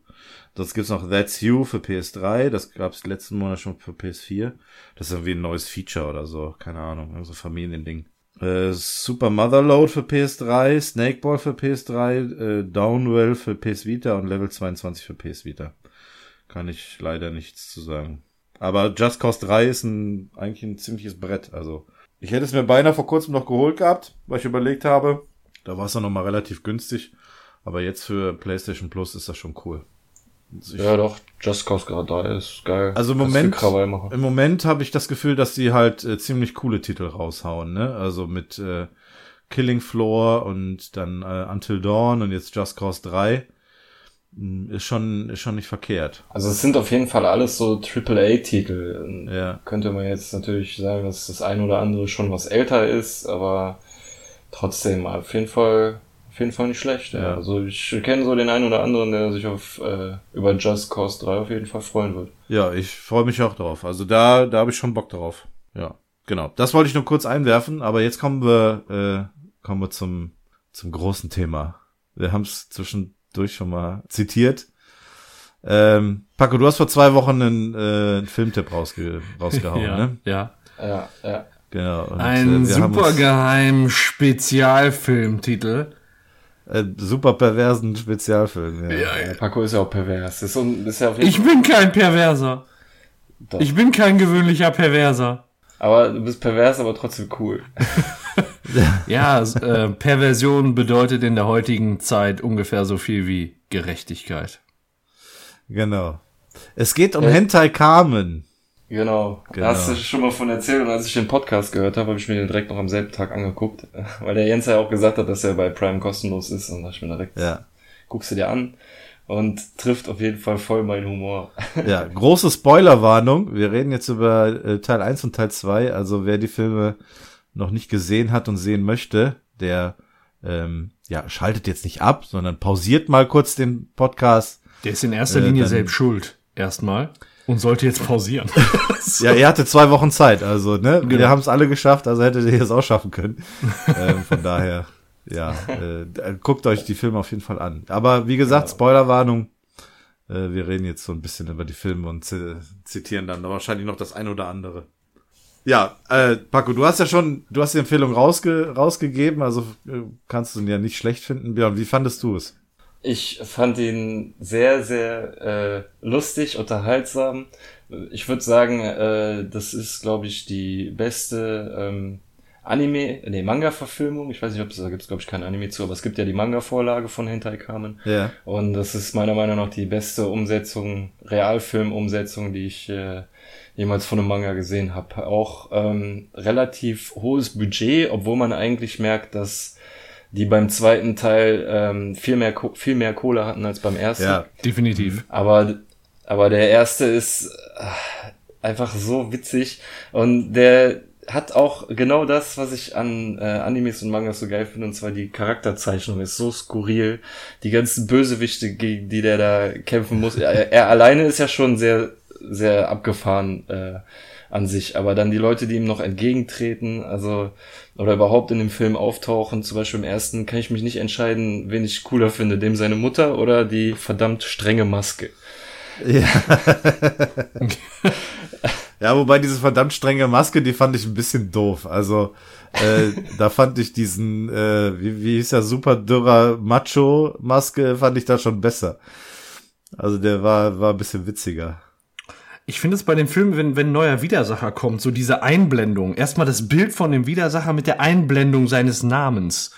sonst gibt's noch That's You für PS3. Das gab's letzten Monat schon für PS4. Das ist irgendwie ein neues Feature oder so. Keine Ahnung, so Familiending. Äh, Super Motherload für PS3, Snakeball für PS3, äh, Downwell für PS Vita und Level 22 für PS Vita. Kann ich leider nichts zu sagen. Aber Just Cause 3 ist ein, eigentlich ein ziemliches Brett. Also, ich hätte es mir beinahe vor kurzem noch geholt gehabt, weil ich überlegt habe. Da war es dann nochmal relativ günstig. Aber jetzt für PlayStation Plus ist das schon cool. Ja, doch. Just Cause gerade 3 ist geil. also im Moment, im Moment habe ich das Gefühl, dass sie halt äh, ziemlich coole Titel raushauen, ne? Also mit äh, Killing Floor und dann äh, Until Dawn und jetzt Just Cause 3 Hm, ist schon ist schon nicht verkehrt. Also es sind auf jeden Fall alles so AAA-Titel. Ja. Könnte man jetzt natürlich sagen, dass das ein oder andere schon was älter ist, aber trotzdem auf jeden Fall auf jeden Fall nicht schlecht. Ja. Ja. Also ich kenne so den einen oder anderen, der sich auf äh, über Just Cause 3 auf jeden Fall freuen wird. Ja, ich freue mich auch drauf. Also da da habe ich schon Bock drauf. Ja, genau. Das wollte ich nur kurz einwerfen, aber jetzt kommen wir äh, kommen wir zum zum großen Thema. Wir haben es zwischendurch schon mal zitiert. Ähm, Paco, du hast vor zwei Wochen einen, äh, einen Filmtipp rausge rausgehauen, <laughs> ja, ne? ja. Ja, ja. Genau. Und, Ein äh, haben uns, supergeheim Spezialfilmtitel. Äh, super perversen Spezialfilm. Ja. ja. Paco ist ja auch pervers. Ist, so, ein- ist ja auf jeden Ich bin kein Perverser. Doch. Ich bin kein gewöhnlicher Perverser. Aber du bist pervers, aber trotzdem cool. <laughs> Ja, äh, Perversion bedeutet in der heutigen Zeit ungefähr so viel wie Gerechtigkeit. Genau. Es geht um Äh. Hentai Carmen. Genau. Genau. Da hast du schon mal von erzählt und als ich den Podcast gehört habe, habe ich mir den direkt noch am selben Tag angeguckt, <laughs> weil der Jens ja auch gesagt hat, dass er bei Prime kostenlos ist und da hab ich mir direkt, Ja. guckst du dir an und trifft auf jeden Fall voll meinen Humor. Ja, große Spoilerwarnung. Wir reden jetzt über äh, Teil 1 und Teil 2. Also wer die Filme noch nicht gesehen hat und sehen möchte, der ähm, ja, schaltet jetzt nicht ab, sondern pausiert mal kurz den Podcast. Der ist in erster Äh, Linie dann- selbst schuld. Erstmal. Und sollte jetzt pausieren. <laughs> <laughs> Ja, er hatte zwei Wochen Zeit, also ne, wir Genau. haben es alle geschafft, also hättet ihr es auch schaffen können. <laughs> ähm, von daher, ja, äh, d- guckt euch die Filme auf jeden Fall an. Aber wie gesagt, Spoilerwarnung. Äh, wir reden jetzt so ein bisschen über die Filme und zi- zitieren dann wahrscheinlich noch das eine oder andere. Ja, äh, Paco, du hast ja schon, du hast die Empfehlung rausge rausgegeben, also äh, kannst du ihn ja nicht schlecht finden. Björn, wie fandest du es? Ich fand ihn sehr, sehr äh, lustig, unterhaltsam. Ich würde sagen, äh, das ist, glaube ich, die beste ähm, Anime, nee, Manga-Verfilmung. Ich weiß nicht, ob es da gibt es, glaube ich, kein Anime zu, aber es gibt ja die Manga-Vorlage von Hentai Kamen. Ja. Und das ist meiner Meinung nach die beste Umsetzung, Realfilm-Umsetzung, die ich äh, jemals von einem Manga gesehen habe. Auch ähm, relativ hohes Budget, obwohl man eigentlich merkt, dass die beim zweiten Teil ähm, viel mehr Ko viel mehr Kohle hatten als beim ersten. Ja, Definitiv. Aber aber der erste ist äh, einfach so witzig und der hat auch genau das, was ich an äh, Animes und Mangas so geil finde, und zwar die Charakterzeichnung ist so skurril. Die ganzen Bösewichte, gegen die der da kämpfen muss. Er, er alleine ist ja schon sehr, sehr abgefahren äh, an sich, aber dann die Leute, die ihm noch entgegentreten, also oder überhaupt in dem Film auftauchen, zum Beispiel im ersten, kann ich mich nicht entscheiden, wen ich cooler finde, dem seine Mutter oder die verdammt strenge Maske. Ja, <laughs> wobei diese verdammt strenge Maske, die fand ich ein bisschen doof. Also, äh, da fand ich diesen, äh, wie, wie hieß der, super dürrer Macho-Maske, fand ich da schon besser. Also der war, war ein bisschen witziger. Ich finde es bei dem Film, wenn, wenn ein neuer Widersacher kommt, so diese Einblendung. Erstmal das Bild von dem Widersacher mit der Einblendung seines Namens.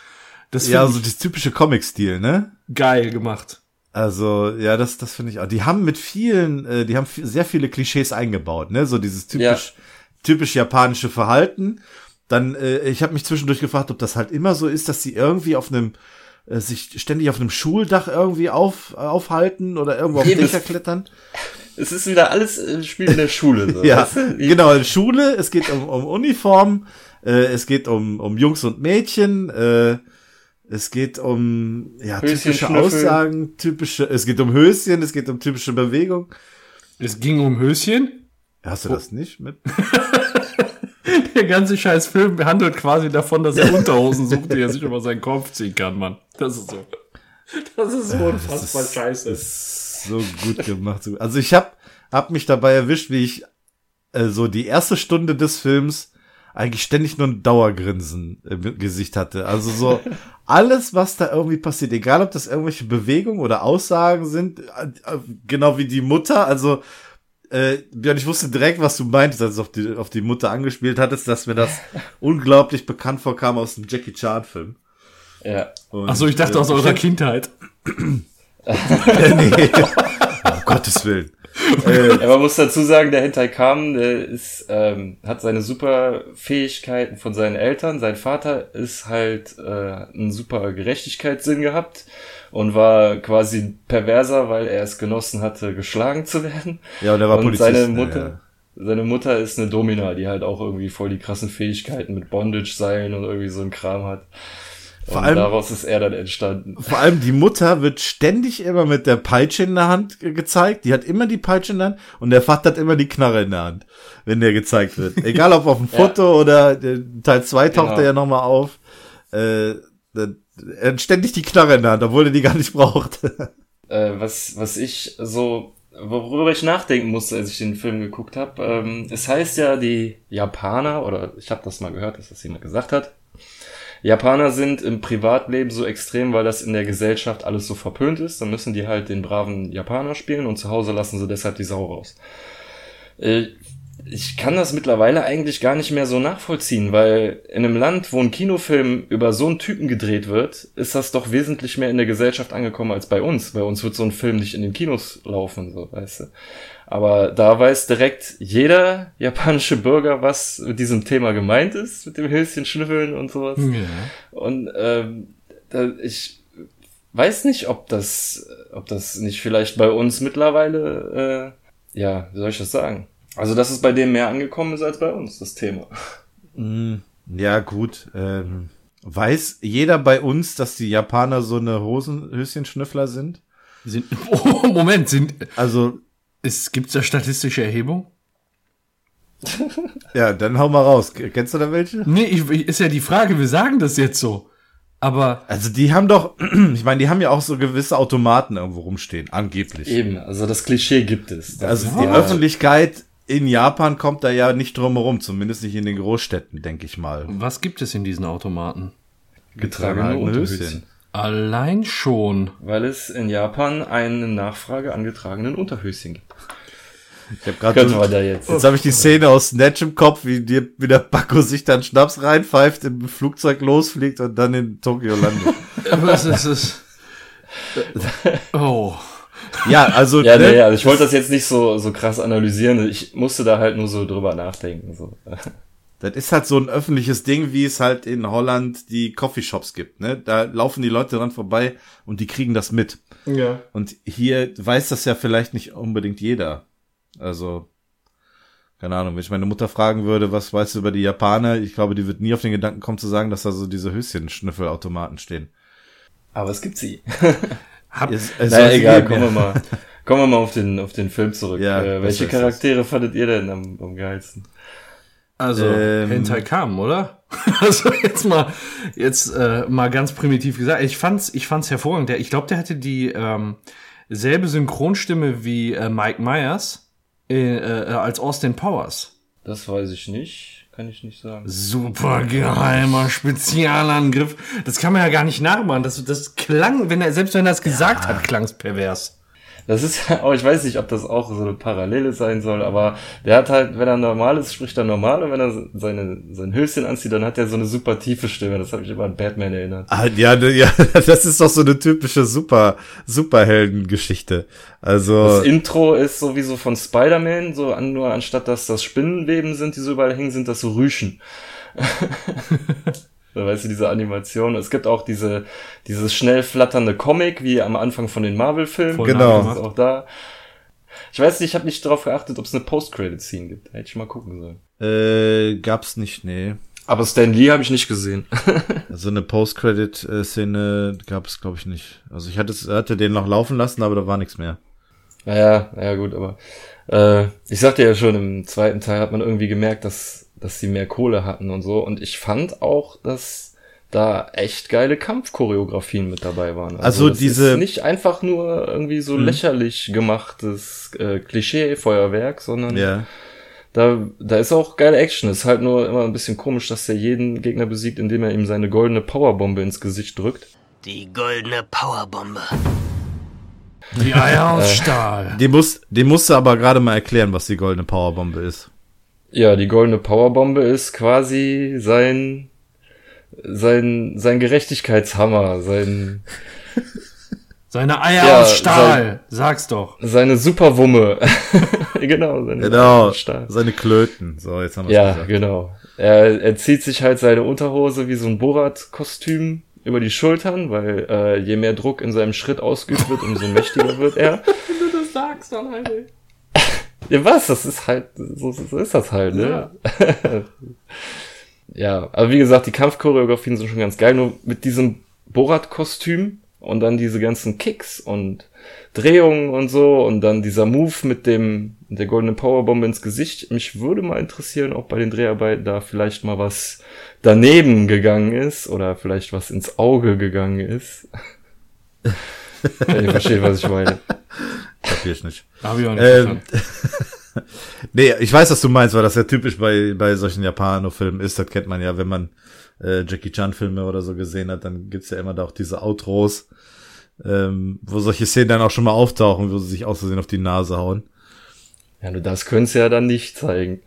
Das Ja, so das typische Comic-Stil, ne? geil gemacht. Also, ja, das, das finde ich auch. Die haben mit vielen, äh, die haben sehr viele Klischees eingebaut, ne? So dieses typisch, typisch japanische Verhalten. Dann, äh, ich habe mich zwischendurch gefragt, ob das halt immer so ist, dass sie irgendwie auf einem, äh, sich ständig auf einem Schuldach irgendwie auf, aufhalten oder irgendwo auf Dächer klettern. Es ist wieder alles äh, Spiel in der Schule. So, <laughs> Ja, weißt du? Genau, Schule, es geht um, um Uniform, äh, es geht um, um Jungs und Mädchen, äh, es geht um ja, Höschen typische. Aussagen, typische, es geht um Höschen, es geht um typische Bewegung. Es ging um Höschen. Hast du das nicht mit? <laughs> Der ganze scheiß Film handelt quasi davon, dass er <laughs> Unterhosen sucht, die er sich über seinen Kopf ziehen kann, Mann. Das ist so. Das ist so unfassbar ist- scheiße. <laughs> so gut gemacht. so- Also ich hab, hab mich dabei erwischt, wie ich äh, so die erste Stunde des Films eigentlich ständig nur ein Dauergrinsen im Gesicht hatte. Also so <laughs> alles, was da irgendwie passiert, egal ob das irgendwelche Bewegungen oder Aussagen sind, äh, äh, genau wie die Mutter, also äh, Björn, ich wusste direkt, was du meintest, als du auf die, auf die Mutter angespielt hattest, dass mir das <laughs> unglaublich bekannt vorkam aus dem Jackie Chan Film. ja. Und, Ach so, ich dachte äh, aus eurer Kindheit. <clears throat> <laughs> nee. um Gottes Willen. Ja, man muss dazu sagen, der Hentai Kam, der ist, ähm, hat seine super Fähigkeiten von seinen Eltern. Sein Vater ist halt äh, einen super Gerechtigkeitssinn gehabt und war quasi perverser, weil er es genossen hatte, geschlagen zu werden. Ja, und er war und Polizist. seine ne, Mutter, seine Mutter ist eine Domina, die halt auch irgendwie voll die krassen Fähigkeiten mit Bondage-Seilen und irgendwie so ein Kram hat. Vor und allem- daraus ist er dann entstanden. Vor allem die Mutter wird ständig immer mit der Peitsche in der Hand ge- gezeigt. Die hat immer die Peitsche in der Hand und der Vater hat immer die Knarre in der Hand, wenn der gezeigt wird. <laughs> Egal ob auf dem Foto oder äh, Teil 2 taucht Genau. er ja nochmal auf. Äh, er hat ständig die Knarre in der Hand, obwohl er die gar nicht braucht. <laughs> äh, was, was ich so, worüber ich nachdenken musste, als ich den Film geguckt habe. Ähm, es heißt ja, die Japaner, oder ich habe das mal gehört, dass das jemand gesagt hat, Japaner sind im Privatleben so extrem, weil das in der Gesellschaft alles so verpönt ist. Dann müssen die halt den braven Japaner spielen und zu Hause lassen sie deshalb die Sau raus. Äh, ich kann das mittlerweile eigentlich gar nicht mehr so nachvollziehen, weil in einem Land, wo ein Kinofilm über so einen Typen gedreht wird, ist das doch wesentlich mehr in der Gesellschaft angekommen als bei uns. Bei uns wird so ein Film nicht in den Kinos laufen, so, weißt du. Aber da weiß direkt jeder japanische Bürger, was mit diesem Thema gemeint ist, mit dem Höschen schnüffeln und sowas. Ja. Und ähm, da, ich weiß nicht, ob das, ob das nicht vielleicht bei uns mittlerweile, äh, ja, wie soll ich das sagen? Also, dass es bei dem mehr angekommen ist als bei uns, das Thema. ja, gut. Ähm, weiß jeder bei uns, dass die Japaner so eine Hosenhöschenschnüffler sind? Sind, <laughs> oh, Moment, sind, Also, es gibt's da statistische Erhebung? ja, dann hau mal raus. Kennst du da welche? Nee, ich, ich- ist ja die Frage, wir sagen das jetzt so. Aber Also die haben doch, <clears throat> ich meine, die haben ja auch so gewisse Automaten irgendwo rumstehen, angeblich. Eben, also das Klischee gibt es. Das Also die die- Öffentlichkeit in Japan kommt da ja nicht drum herum, zumindest nicht in den Großstädten, denke ich mal. was gibt es in diesen Automaten? getragene Getragene Unterhöschen. Höschen. Allein schon. Weil es in Japan eine Nachfrage an getragenen Unterhöschen gibt. Ich habe gerade Könnten so, wir da jetzt. jetzt habe ich die Szene aus Snatch im Kopf, wie dir wie der Paco sich dann Schnaps reinpfeift, im Flugzeug losfliegt und dann in Tokio landet. <laughs> Aber es ist, es Oh. ja, also Ja, ne, nee, also ich wollte das jetzt nicht so, so krass analysieren. Ich musste da halt nur so drüber nachdenken. So. das ist halt so ein öffentliches Ding, wie es halt in Holland die Coffeeshops gibt. Ne? Da laufen die Leute dran vorbei und die kriegen das mit. Ja. Und hier weiß das ja vielleicht nicht unbedingt jeder. Also, keine Ahnung, wenn ich meine Mutter fragen würde, was weißt du über die Japaner, ich glaube, die wird nie auf den Gedanken kommen zu sagen, dass da so diese Höschen-Schnüffelautomaten stehen. Aber es gibt sie. <laughs> Hab, Es, es Naja, egal, geben, kommen ja. wir mal. Kommen wir mal auf den, auf den Film zurück. Ja, äh, welche? Charaktere fandet ihr denn am, am geilsten? Also, Ähm. Hentai kam, oder? <laughs> Also jetzt mal, jetzt äh, mal ganz primitiv gesagt. Ich fand's, ich fand's hervorragend. Der, ich glaube, der hatte die ähm, selbe Synchronstimme wie äh, Mike Myers äh, äh, als Austin Powers. Das weiß ich nicht. Kann ich nicht sagen. Super geheimer Spezialangriff. Das kann man ja gar nicht nachmachen. Das, das klang, wenn er, selbst wenn er es gesagt hat, klang's pervers. Das ist ja auch, <laughs> ich weiß nicht, ob das auch so eine Parallele sein soll, aber der hat halt, wenn er normal ist, spricht er normal und wenn er seine, sein Höschen anzieht, dann hat er so eine super tiefe Stimme. Das hat mich immer an Batman erinnert. Ah, ja, ne, ja, <laughs> das ist doch so eine typische Super, Superheldengeschichte. Also. Das Intro ist sowieso von Spider-Man, so an, nur anstatt dass das Spinnenweben sind, die so überall hängen, sind das so Rüschen. <laughs> Da weißt du, diese Animation. Es gibt auch diese, dieses schnell flatternde Comic, wie am Anfang von den Marvel-Filmen. Genau. Das ist auch da. Ich weiß nicht, ich habe nicht darauf geachtet, ob es eine Post-Credit-Scene gibt. Hätte ich mal gucken sollen. Äh, gab's nicht, nee. Aber Stan Lee habe ich nicht gesehen. <laughs> So eine Post-Credit-Szene gab's, glaube ich, nicht. Also ich hatte, hatte den noch laufen lassen, aber da war nichts mehr. naja, naja, gut, aber äh, ich sagte ja schon, im zweiten Teil hat man irgendwie gemerkt, dass, dass sie mehr Kohle hatten und so. Und ich fand auch, dass da echt geile Kampfchoreografien mit dabei waren. Also das diese- ist nicht einfach nur irgendwie so lächerlich gemachtes äh, Klischee-Feuerwerk, sondern Ja. Da, da ist auch geile Action. Ist halt nur immer ein bisschen komisch, dass er jeden Gegner besiegt, indem er ihm seine goldene Powerbombe ins Gesicht drückt. Die goldene Powerbombe. Die Eier aus Stahl. Den muss, den musst du aber gerade mal erklären, was die goldene Powerbombe ist. Ja, die goldene Powerbombe ist quasi sein, sein, sein Gerechtigkeitshammer, sein, <laughs> Seine Eier Ja, aus Stahl. Sag's doch. seine Superwumme. <laughs> genau, seine Genau. Stahl. Seine Klöten. So, jetzt haben wir Ja, gesagt. genau. Er, er zieht sich halt seine Unterhose wie so ein Borat-Kostüm über die Schultern, weil äh, je mehr Druck in seinem Schritt ausgeübt wird, umso mächtiger wird er. <laughs> Wenn du das sagst, dann halt. Ja, was? Das ist halt, so, so ist das halt, ne? <laughs> Ja. aber wie gesagt, die Kampfchoreografien sind schon ganz geil, nur mit diesem Borat-Kostüm und dann diese ganzen Kicks und Drehungen und so und dann dieser Move mit dem, der goldenen Powerbombe ins Gesicht. Mich würde mal interessieren, ob bei den Dreharbeiten da vielleicht mal was daneben gegangen ist oder vielleicht was ins Auge gegangen ist. <laughs> Wenn ihr versteht, was ich meine. Kapier ich nicht. Hab ich auch nicht Ähm, verstanden. <laughs> Nee, ich weiß, was du meinst, weil das ja typisch bei, bei solchen Japano-Filmen ist. Das kennt man ja, wenn man äh, Jackie Chan-Filme oder so gesehen hat, dann gibt's ja immer da auch diese Outros, ähm, wo solche Szenen dann auch schon mal auftauchen, wo sie sich aus Versehen auf die Nase hauen. Ja, du das könntest ja dann nicht zeigen.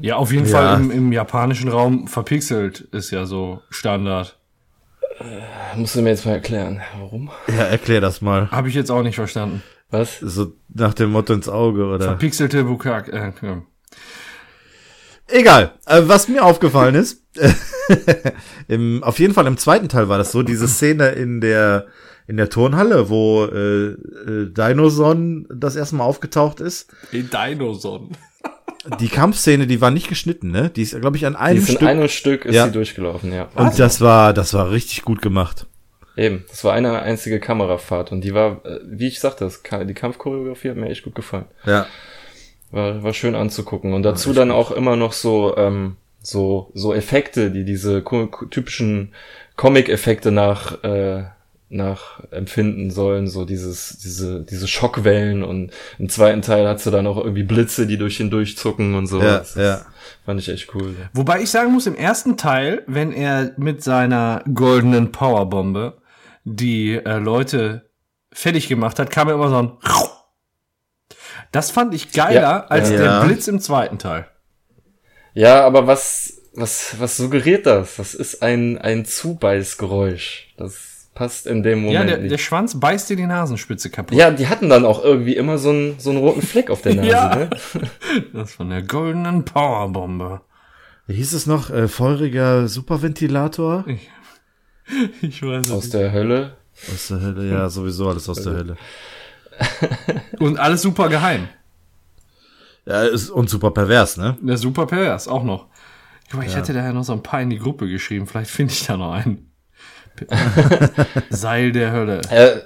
Ja, auf jeden Ja. Fall im, im japanischen Raum verpixelt ist ja so Standard. Musst du mir jetzt mal erklären, warum? Ja, erklär das mal. Habe ich jetzt auch nicht verstanden. Was? So nach dem Motto ins Auge, oder? Verpixelte Bukak. Äh, ja. Egal. Äh, was mir aufgefallen ist, <laughs> im, auf jeden Fall im zweiten Teil war das so, diese Szene in der in der Turnhalle, wo äh, äh, Dinoson das erste Mal aufgetaucht ist. In Dinoson. Die Kampfszene, die war nicht geschnitten, ne? Die ist, glaube ich, an Die einem ist in Stück. einem Stück ist Ja. sie durchgelaufen, ja. und das war, das war richtig gut gemacht. Eben, das war eine einzige Kamerafahrt und die war, äh, wie ich sagte, das, die Kampfchoreografie hat mir echt gut gefallen. Ja. War, war schön anzugucken und dazu dann auch immer noch so, ähm, so, so Effekte, die diese typischen Comic-Effekte nach, äh, nach empfinden sollen, so dieses, diese, diese Schockwellen und im zweiten Teil hast du dann auch irgendwie Blitze, die durch ihn durchzucken und so. Ja, Das ja. Fand ich echt cool. Wobei ich sagen muss, im ersten Teil, wenn er mit seiner goldenen Powerbombe die äh, Leute fertig gemacht hat, kam er immer so ein Das fand ich geiler Ja, als ja. der Ja. Blitz im zweiten Teil. Ja, aber was, was, was suggeriert das? Das ist ein, ein Zubeißgeräusch. Das passt in dem Moment ja, der, nicht. der Schwanz beißt dir die Nasenspitze kaputt. ja, die hatten dann auch irgendwie immer so einen, so einen roten Fleck auf der <laughs> Nase, Ja. ne? <laughs> Das von der goldenen Powerbombe. Wie hieß es noch? Äh, feuriger Superventilator? Ich <laughs> weiß Aus der Hölle. Aus der Hölle, ja, sowieso alles aus der Hölle. <laughs> Und alles super geheim. Ja, ist, und super pervers, ne? Der super pervers, auch noch. Guck mal, ich hätte da ja noch so ein paar in die Gruppe geschrieben. Vielleicht finde ich da noch einen. <laughs> Seil der Hölle. Äh,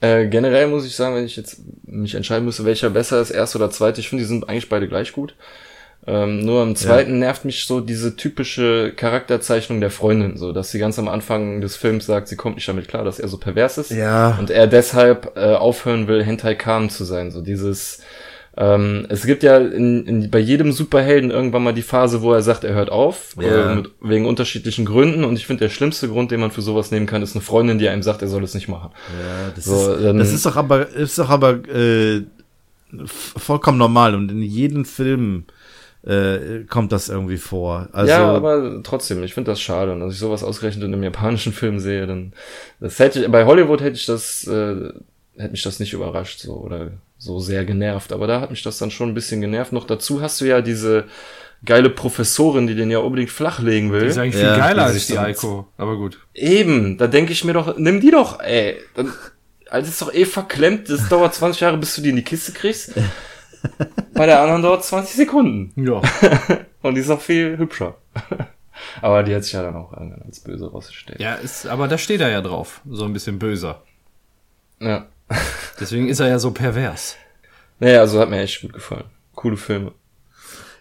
äh, generell muss ich sagen, wenn ich jetzt mich entscheiden müsste, welcher besser ist, erste oder zweite, ich finde, die sind eigentlich beide gleich gut. Ähm, nur im zweiten nervt mich so diese typische Charakterzeichnung der Freundin, so dass sie ganz am Anfang des Films sagt, sie kommt nicht damit klar, dass er so pervers ist. Ja. Und er deshalb äh, aufhören will, Hentai Kamen zu sein. So dieses, Ähm, es gibt ja in, in, bei jedem Superhelden irgendwann mal die Phase, wo er sagt, er hört auf, Ja. äh, mit, wegen unterschiedlichen Gründen. Und ich finde, der schlimmste Grund, den man für sowas nehmen kann, ist eine Freundin, die einem sagt, er soll es nicht machen. Ja, das, So, ist, dann- das ist doch aber, ist doch aber äh, vollkommen normal und in jedem Film äh, kommt das irgendwie vor. Also, ja, aber trotzdem, ich finde das schade. Und als ich sowas ausgerechnet in einem japanischen <laughs> Film sehe, dann das hätte ich, bei Hollywood hätte ich das, äh, hätte mich das nicht überrascht, so oder so sehr genervt. Aber da hat mich das dann schon ein bisschen genervt. Noch dazu hast du ja diese geile Professorin, die den ja unbedingt flachlegen will. Die ist eigentlich Ja, viel geiler die als die Eiko. Aber gut. Eben, da denke ich mir doch, nimm die doch, ey. Dann, also ist doch eh verklemmt, das dauert 20 Jahre, bis du die in die Kiste kriegst. <laughs> Bei der anderen dauert 20 Sekunden. Ja. <laughs> Und die ist auch viel hübscher. <laughs> Aber die hat sich ja dann auch irgendwann als böse rausgestellt. Ja, ist, aber da steht er ja drauf. So ein bisschen böser. ja. <laughs> Deswegen ist er ja so pervers. Naja, also hat mir echt gut gefallen. Coole Filme.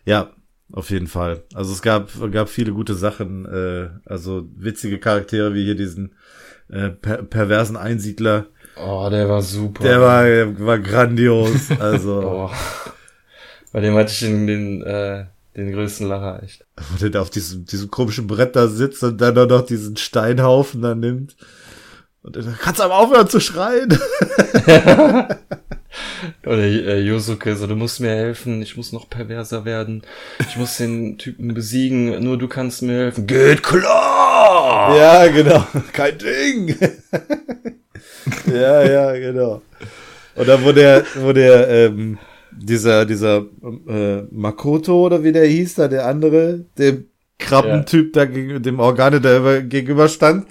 ja, auf jeden Fall. Also es gab, gab viele gute Sachen, äh, also witzige Charaktere wie hier diesen äh, per perversen Einsiedler. Oh, der war super. Der war, war grandios. <laughs> Also, Oh. Bei dem hatte ich den, den, äh, den größten Lacher, echt. wo der da auf diesem, diesem komischen Brett da sitzt und dann auch noch diesen Steinhaufen da nimmt. Und dann kannst du aber aufhören zu schreien. <laughs> Oder äh, Yosuke, so, du musst mir helfen, ich muss noch perverser werden. Ich muss den Typen besiegen, nur du kannst mir helfen. Geht klar! Ja, genau. <laughs> Kein Ding. <laughs> ja, ja, genau. Und dann, wo der, wo der, ähm, dieser, dieser äh, Makoto oder wie der hieß, da der andere, dem Krabbentyp da gegen, dem Organe da über- gegenüber stand. Und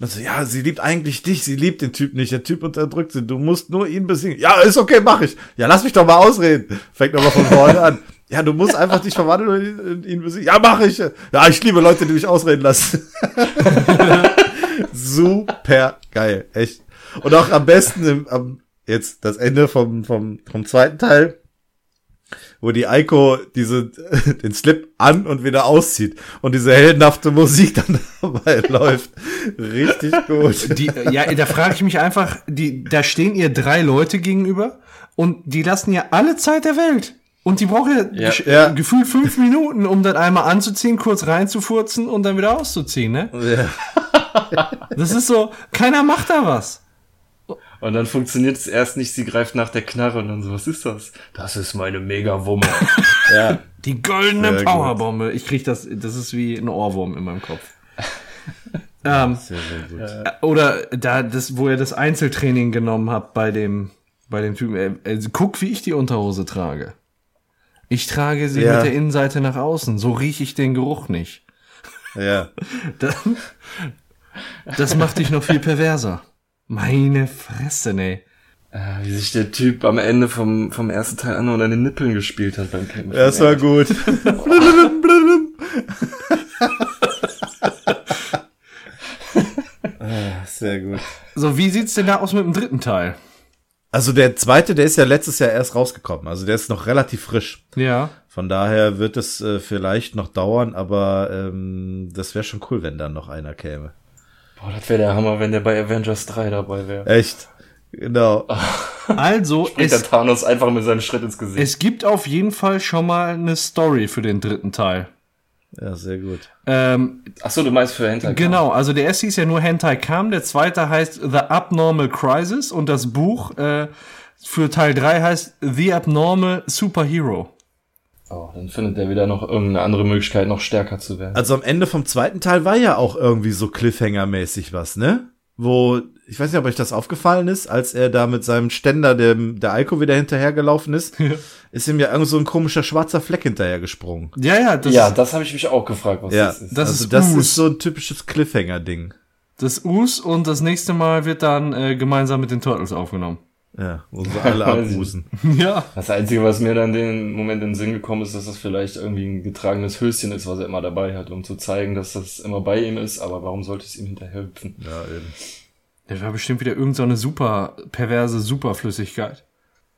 dann so, ja, sie liebt eigentlich dich, sie liebt den Typ nicht, der Typ unterdrückt sie, du musst nur ihn besiegen. Ja, ist okay, mach ich. Ja, lass mich doch mal ausreden. Fängt nochmal von vorne an. Ja, du musst einfach dich verwandeln und ihn, ihn besiegen. Ja, mach ich. Ja, ich liebe Leute, die mich ausreden lassen. <laughs> Super geil, echt. Und auch am besten im, am, jetzt das Ende vom, vom, vom zweiten Teil, wo die Eiko diese, <laughs> den Slip an und wieder auszieht und diese heldenhafte Musik dann <laughs> dabei läuft. Richtig gut. Die, ja, da frage ich mich einfach, die, da stehen ihr drei Leute gegenüber und die lassen ja alle Zeit der Welt. Und die braucht ja, Ja, gefühlt fünf Minuten, um das einmal anzuziehen, kurz reinzufurzen und dann wieder auszuziehen, ne? Ja. Das ist so, keiner macht da was. Und dann funktioniert es erst nicht, sie greift nach der Knarre und dann so, was ist das? Das ist meine Mega-Wumme. <laughs> ja. Die goldene Sehr gut. Powerbombe. Ich krieg das, das ist wie ein Ohrwurm in meinem Kopf. <laughs> ähm, Sehr, sehr gut. oder da, das, wo er das Einzeltraining genommen hat bei dem, bei dem Typen. Er, guck, wie ich die Unterhose trage. Ich trage sie Ja. mit der Innenseite nach außen. So rieche ich den Geruch nicht. Ja. <laughs> Das, das macht dich noch viel perverser. Meine Fresse, ne. äh, wie sich der Typ am Ende vom, vom ersten Teil an und an den Nippeln gespielt hat beim Kämpfen. Das war gut. ah, sehr gut. So, wie sieht's denn da aus mit dem dritten Teil? Also der zweite, der ist ja letztes Jahr erst rausgekommen. Also der ist noch relativ frisch. Ja. Von daher wird es äh, vielleicht noch dauern, aber ähm, das wäre schon cool, wenn dann noch einer käme. Boah, das wäre der Hammer, wenn der bei Avengers 3 dabei wäre. Echt? Genau. <laughs> Also, Bringt der es, Thanos einfach mit seinem Schritt ins Gesicht. es gibt auf jeden Fall schon mal eine Story für den dritten Teil. Ja, sehr gut. Ähm, Ach so, du meinst für Hentai. Genau, also der erste hieß ja nur Hentai Kam, der zweite heißt The Abnormal Crisis und das Buch äh, für Teil 3 heißt The Abnormal Superhero. Oh, dann findet der wieder noch irgendeine andere Möglichkeit, noch stärker zu werden. Also am Ende vom zweiten Teil war ja auch irgendwie so Cliffhanger-mäßig was, ne? Wo, ich weiß nicht, ob euch das aufgefallen ist, als er da mit seinem Ständer dem, der Alko wieder hinterhergelaufen ist, ist ihm ja irgend so ein komischer schwarzer Fleck hinterhergesprungen. Ja, ja, das, ja, das habe ich mich auch gefragt, was Ja, das ist. Das also ist das Us. ist so ein typisches Cliffhanger-Ding. das Us und das nächste Mal wird dann äh, gemeinsam mit den Turtles aufgenommen. Ja, wo sie <laughs> alle abrusen. ja. Das Einzige, was mir dann den Moment in den Sinn gekommen ist, dass das vielleicht irgendwie ein getragenes Höschen ist, was er immer dabei hat, um zu zeigen, dass das immer bei ihm ist. Aber warum sollte es ihm hinterher hüpfen? Ja, eben. Das war bestimmt wieder irgendeine so eine super perverse Superflüssigkeit.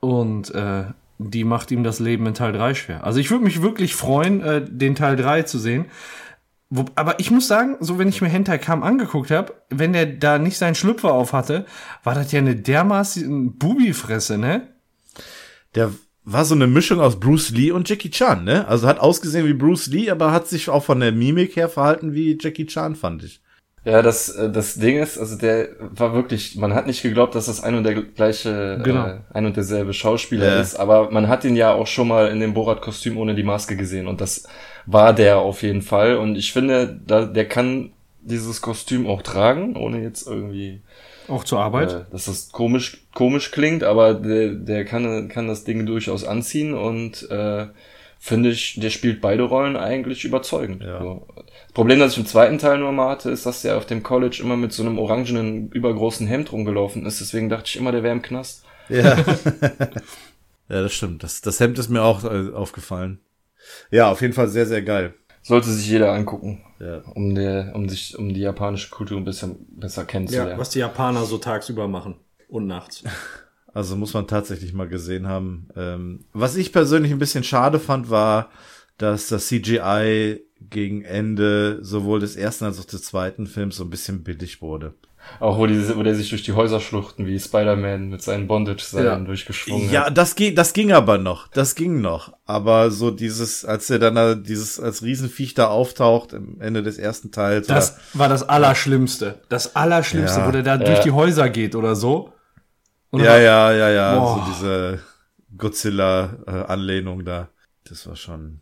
Und äh, die macht ihm das Leben in Teil 3 schwer. Also ich würde mich wirklich freuen, äh, den Teil 3 zu sehen. Wo, aber ich muss sagen, so wenn ich mir Hentai Kam angeguckt habe, wenn der da nicht seinen Schlüpfer auf hatte, war das ja eine dermaßen Bubifresse, ne? Der war so eine Mischung aus Bruce Lee und Jackie Chan, ne? Also hat ausgesehen wie Bruce Lee, aber hat sich auch von der Mimik her verhalten wie Jackie Chan, fand ich. Ja, das, äh, das Ding ist, also der war wirklich, man hat nicht geglaubt, dass das ein und der gleiche, Genau. äh, ein und derselbe Schauspieler Ja. ist, aber man hat ihn ja auch schon mal in dem Borat-Kostüm ohne die Maske gesehen und das war der auf jeden Fall und ich finde, da, der kann dieses Kostüm auch tragen, ohne jetzt irgendwie, Auch zur Arbeit. äh, dass das komisch, komisch klingt, aber der, der kann, kann das Ding durchaus anziehen und, äh, finde ich, der spielt beide Rollen eigentlich überzeugend. Ja. So. Das Problem, das ich im zweiten Teil nur mal hatte, ist, dass der auf dem College immer mit so einem orangenen, übergroßen Hemd rumgelaufen ist. Deswegen dachte ich immer, der wäre im Knast. Ja. <laughs> ja, das stimmt. Das, das Hemd ist mir auch äh, aufgefallen. Ja, auf jeden Fall sehr, sehr geil. Sollte sich jeder angucken, Ja. um, der, um sich, um die japanische Kultur ein bisschen besser Ja, kennenzulernen. was die Japaner so tagsüber machen. Und nachts. <laughs> Also muss man tatsächlich mal gesehen haben. Ähm, was ich persönlich ein bisschen schade fand, war, dass das CGI gegen Ende sowohl des ersten als auch des zweiten Films so ein bisschen billig wurde. Auch wo, die, wo der sich durch die Häuser schluchten, wie Spider-Man mit seinen Bondage-Seilen Ja. durchgeschwungen Ja, hat. das ging, das ging aber noch. Das ging noch. Aber so dieses, als er dann da dieses als Riesenviech da auftaucht am Ende des ersten Teils. Das war das Allerschlimmste. Das Allerschlimmste, Ja. wo der da durch die Häuser geht oder so. Und oder, ja, ja, ja, ja. Boah. So diese Godzilla-Anlehnung da. Das war schon,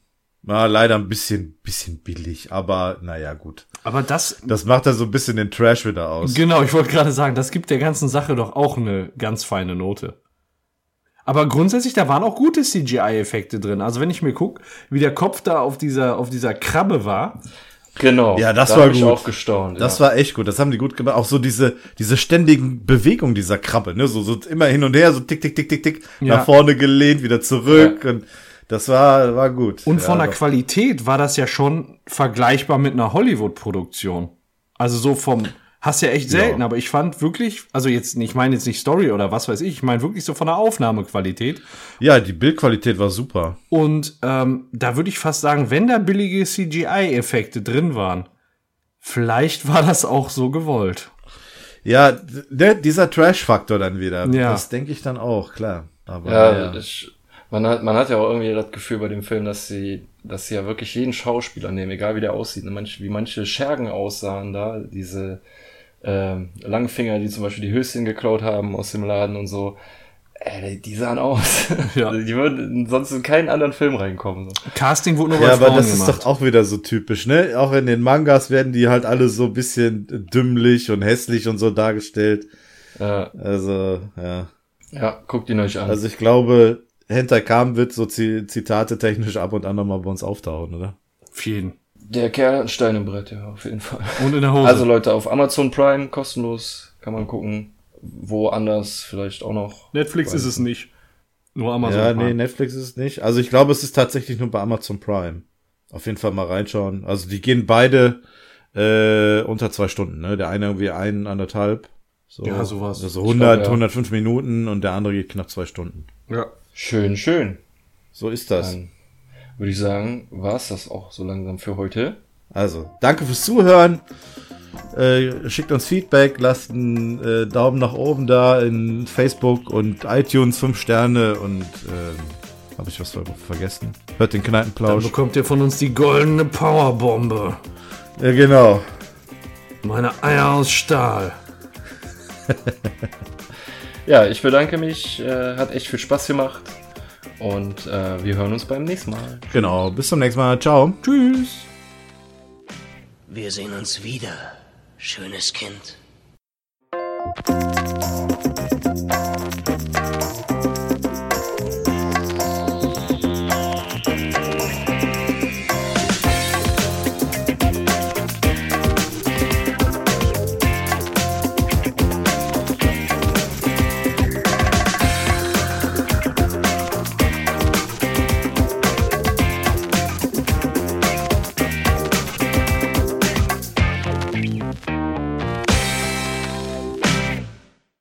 na, leider ein bisschen, bisschen billig. Aber naja, gut. Aber das, Das macht dann so ein bisschen den Trash wieder aus. genau, ich wollte gerade sagen, das gibt der ganzen Sache doch auch eine ganz feine Note. Aber grundsätzlich, da waren auch gute CGI-Effekte drin. Also wenn ich mir guck, wie der Kopf da auf dieser, auf dieser Krabbe war. Genau. Ja, das da war hab ich gut. auch gestaunt. Das ja. war echt gut. Das haben die gut gemacht. Auch so diese, diese ständigen Bewegungen dieser Krabbe, ne? So, so immer hin und her, so tick, tick, tick, tick, tick, Ja. nach vorne gelehnt, wieder zurück. Und das war, war gut. Und ja, von der doch. Qualität war das ja schon vergleichbar mit einer Hollywood-Produktion. Also so vom, hast ja echt selten, Ja. aber ich fand wirklich, also jetzt, ich meine jetzt nicht Story oder was weiß ich, ich meine wirklich so von der Aufnahmequalität. Ja, die Bildqualität war super. Und ähm, da würde ich fast sagen, wenn da billige CGI-Effekte drin waren, vielleicht war das auch so gewollt. Ja, ne, dieser Trash-Faktor dann wieder. Ja. Das denke ich dann auch, klar. Aber Ja, ja, Ich, man, hat, man hat ja auch irgendwie das Gefühl bei dem Film, dass sie, dass sie ja wirklich jeden Schauspieler nehmen, egal wie der aussieht. Und manche, wie manche Schergen aussahen da, diese ähm, Langfinger, die zum Beispiel die Höschen geklaut haben aus dem Laden und so. Ey, die sahen aus. <laughs> Ja. Die würden sonst in keinen anderen Film reinkommen. So. Casting wurde nur ja, bei aber Frauen das gemacht. ist doch auch wieder so typisch, ne? Auch in den Mangas werden die halt alle so ein bisschen dümmlich und hässlich und so dargestellt. Ja, Also, ja. ja, guckt ihn euch an. Also ich glaube, Hentai Kam wird so Zi- Zitate technisch ab und an nochmal bei uns auftauchen, oder? Für jeden. der Kerl hat ein Stein im Brett, ja, auf jeden Fall. Und in der Hose. Also Leute, auf Amazon Prime, kostenlos, kann man gucken. Woanders vielleicht auch noch. Netflix ist es nicht. Nur Amazon. ja, Prime. nee, Netflix ist es nicht. Also ich glaube, es ist tatsächlich nur bei Amazon Prime. Auf jeden Fall mal reinschauen. Also die gehen beide äh, unter zwei Stunden, ne? Der eine irgendwie ein, anderthalb. So, Ja, sowas. Also 100, glaub, ja. 105 Minuten und der andere geht knapp zwei Stunden. Ja. Schön, schön. So ist das. Dann würde ich sagen, war's das auch so langsam für heute. Also, danke fürs Zuhören. Äh, schickt uns Feedback, lasst einen äh, Daumen nach oben da in Facebook und iTunes, fünf Sterne und ähm, habe ich was ver vergessen? Hört den Dann Kneipenplausch. bekommt ihr von uns die goldene Powerbombe. Ja, genau. Meine Eier aus Stahl. <laughs> Ja, ich bedanke mich. Äh, hat echt viel Spaß gemacht. Und äh, wir hören uns beim nächsten Mal. Genau. Bis zum nächsten Mal. Ciao. Tschüss. Wir sehen uns wieder, schönes Kind.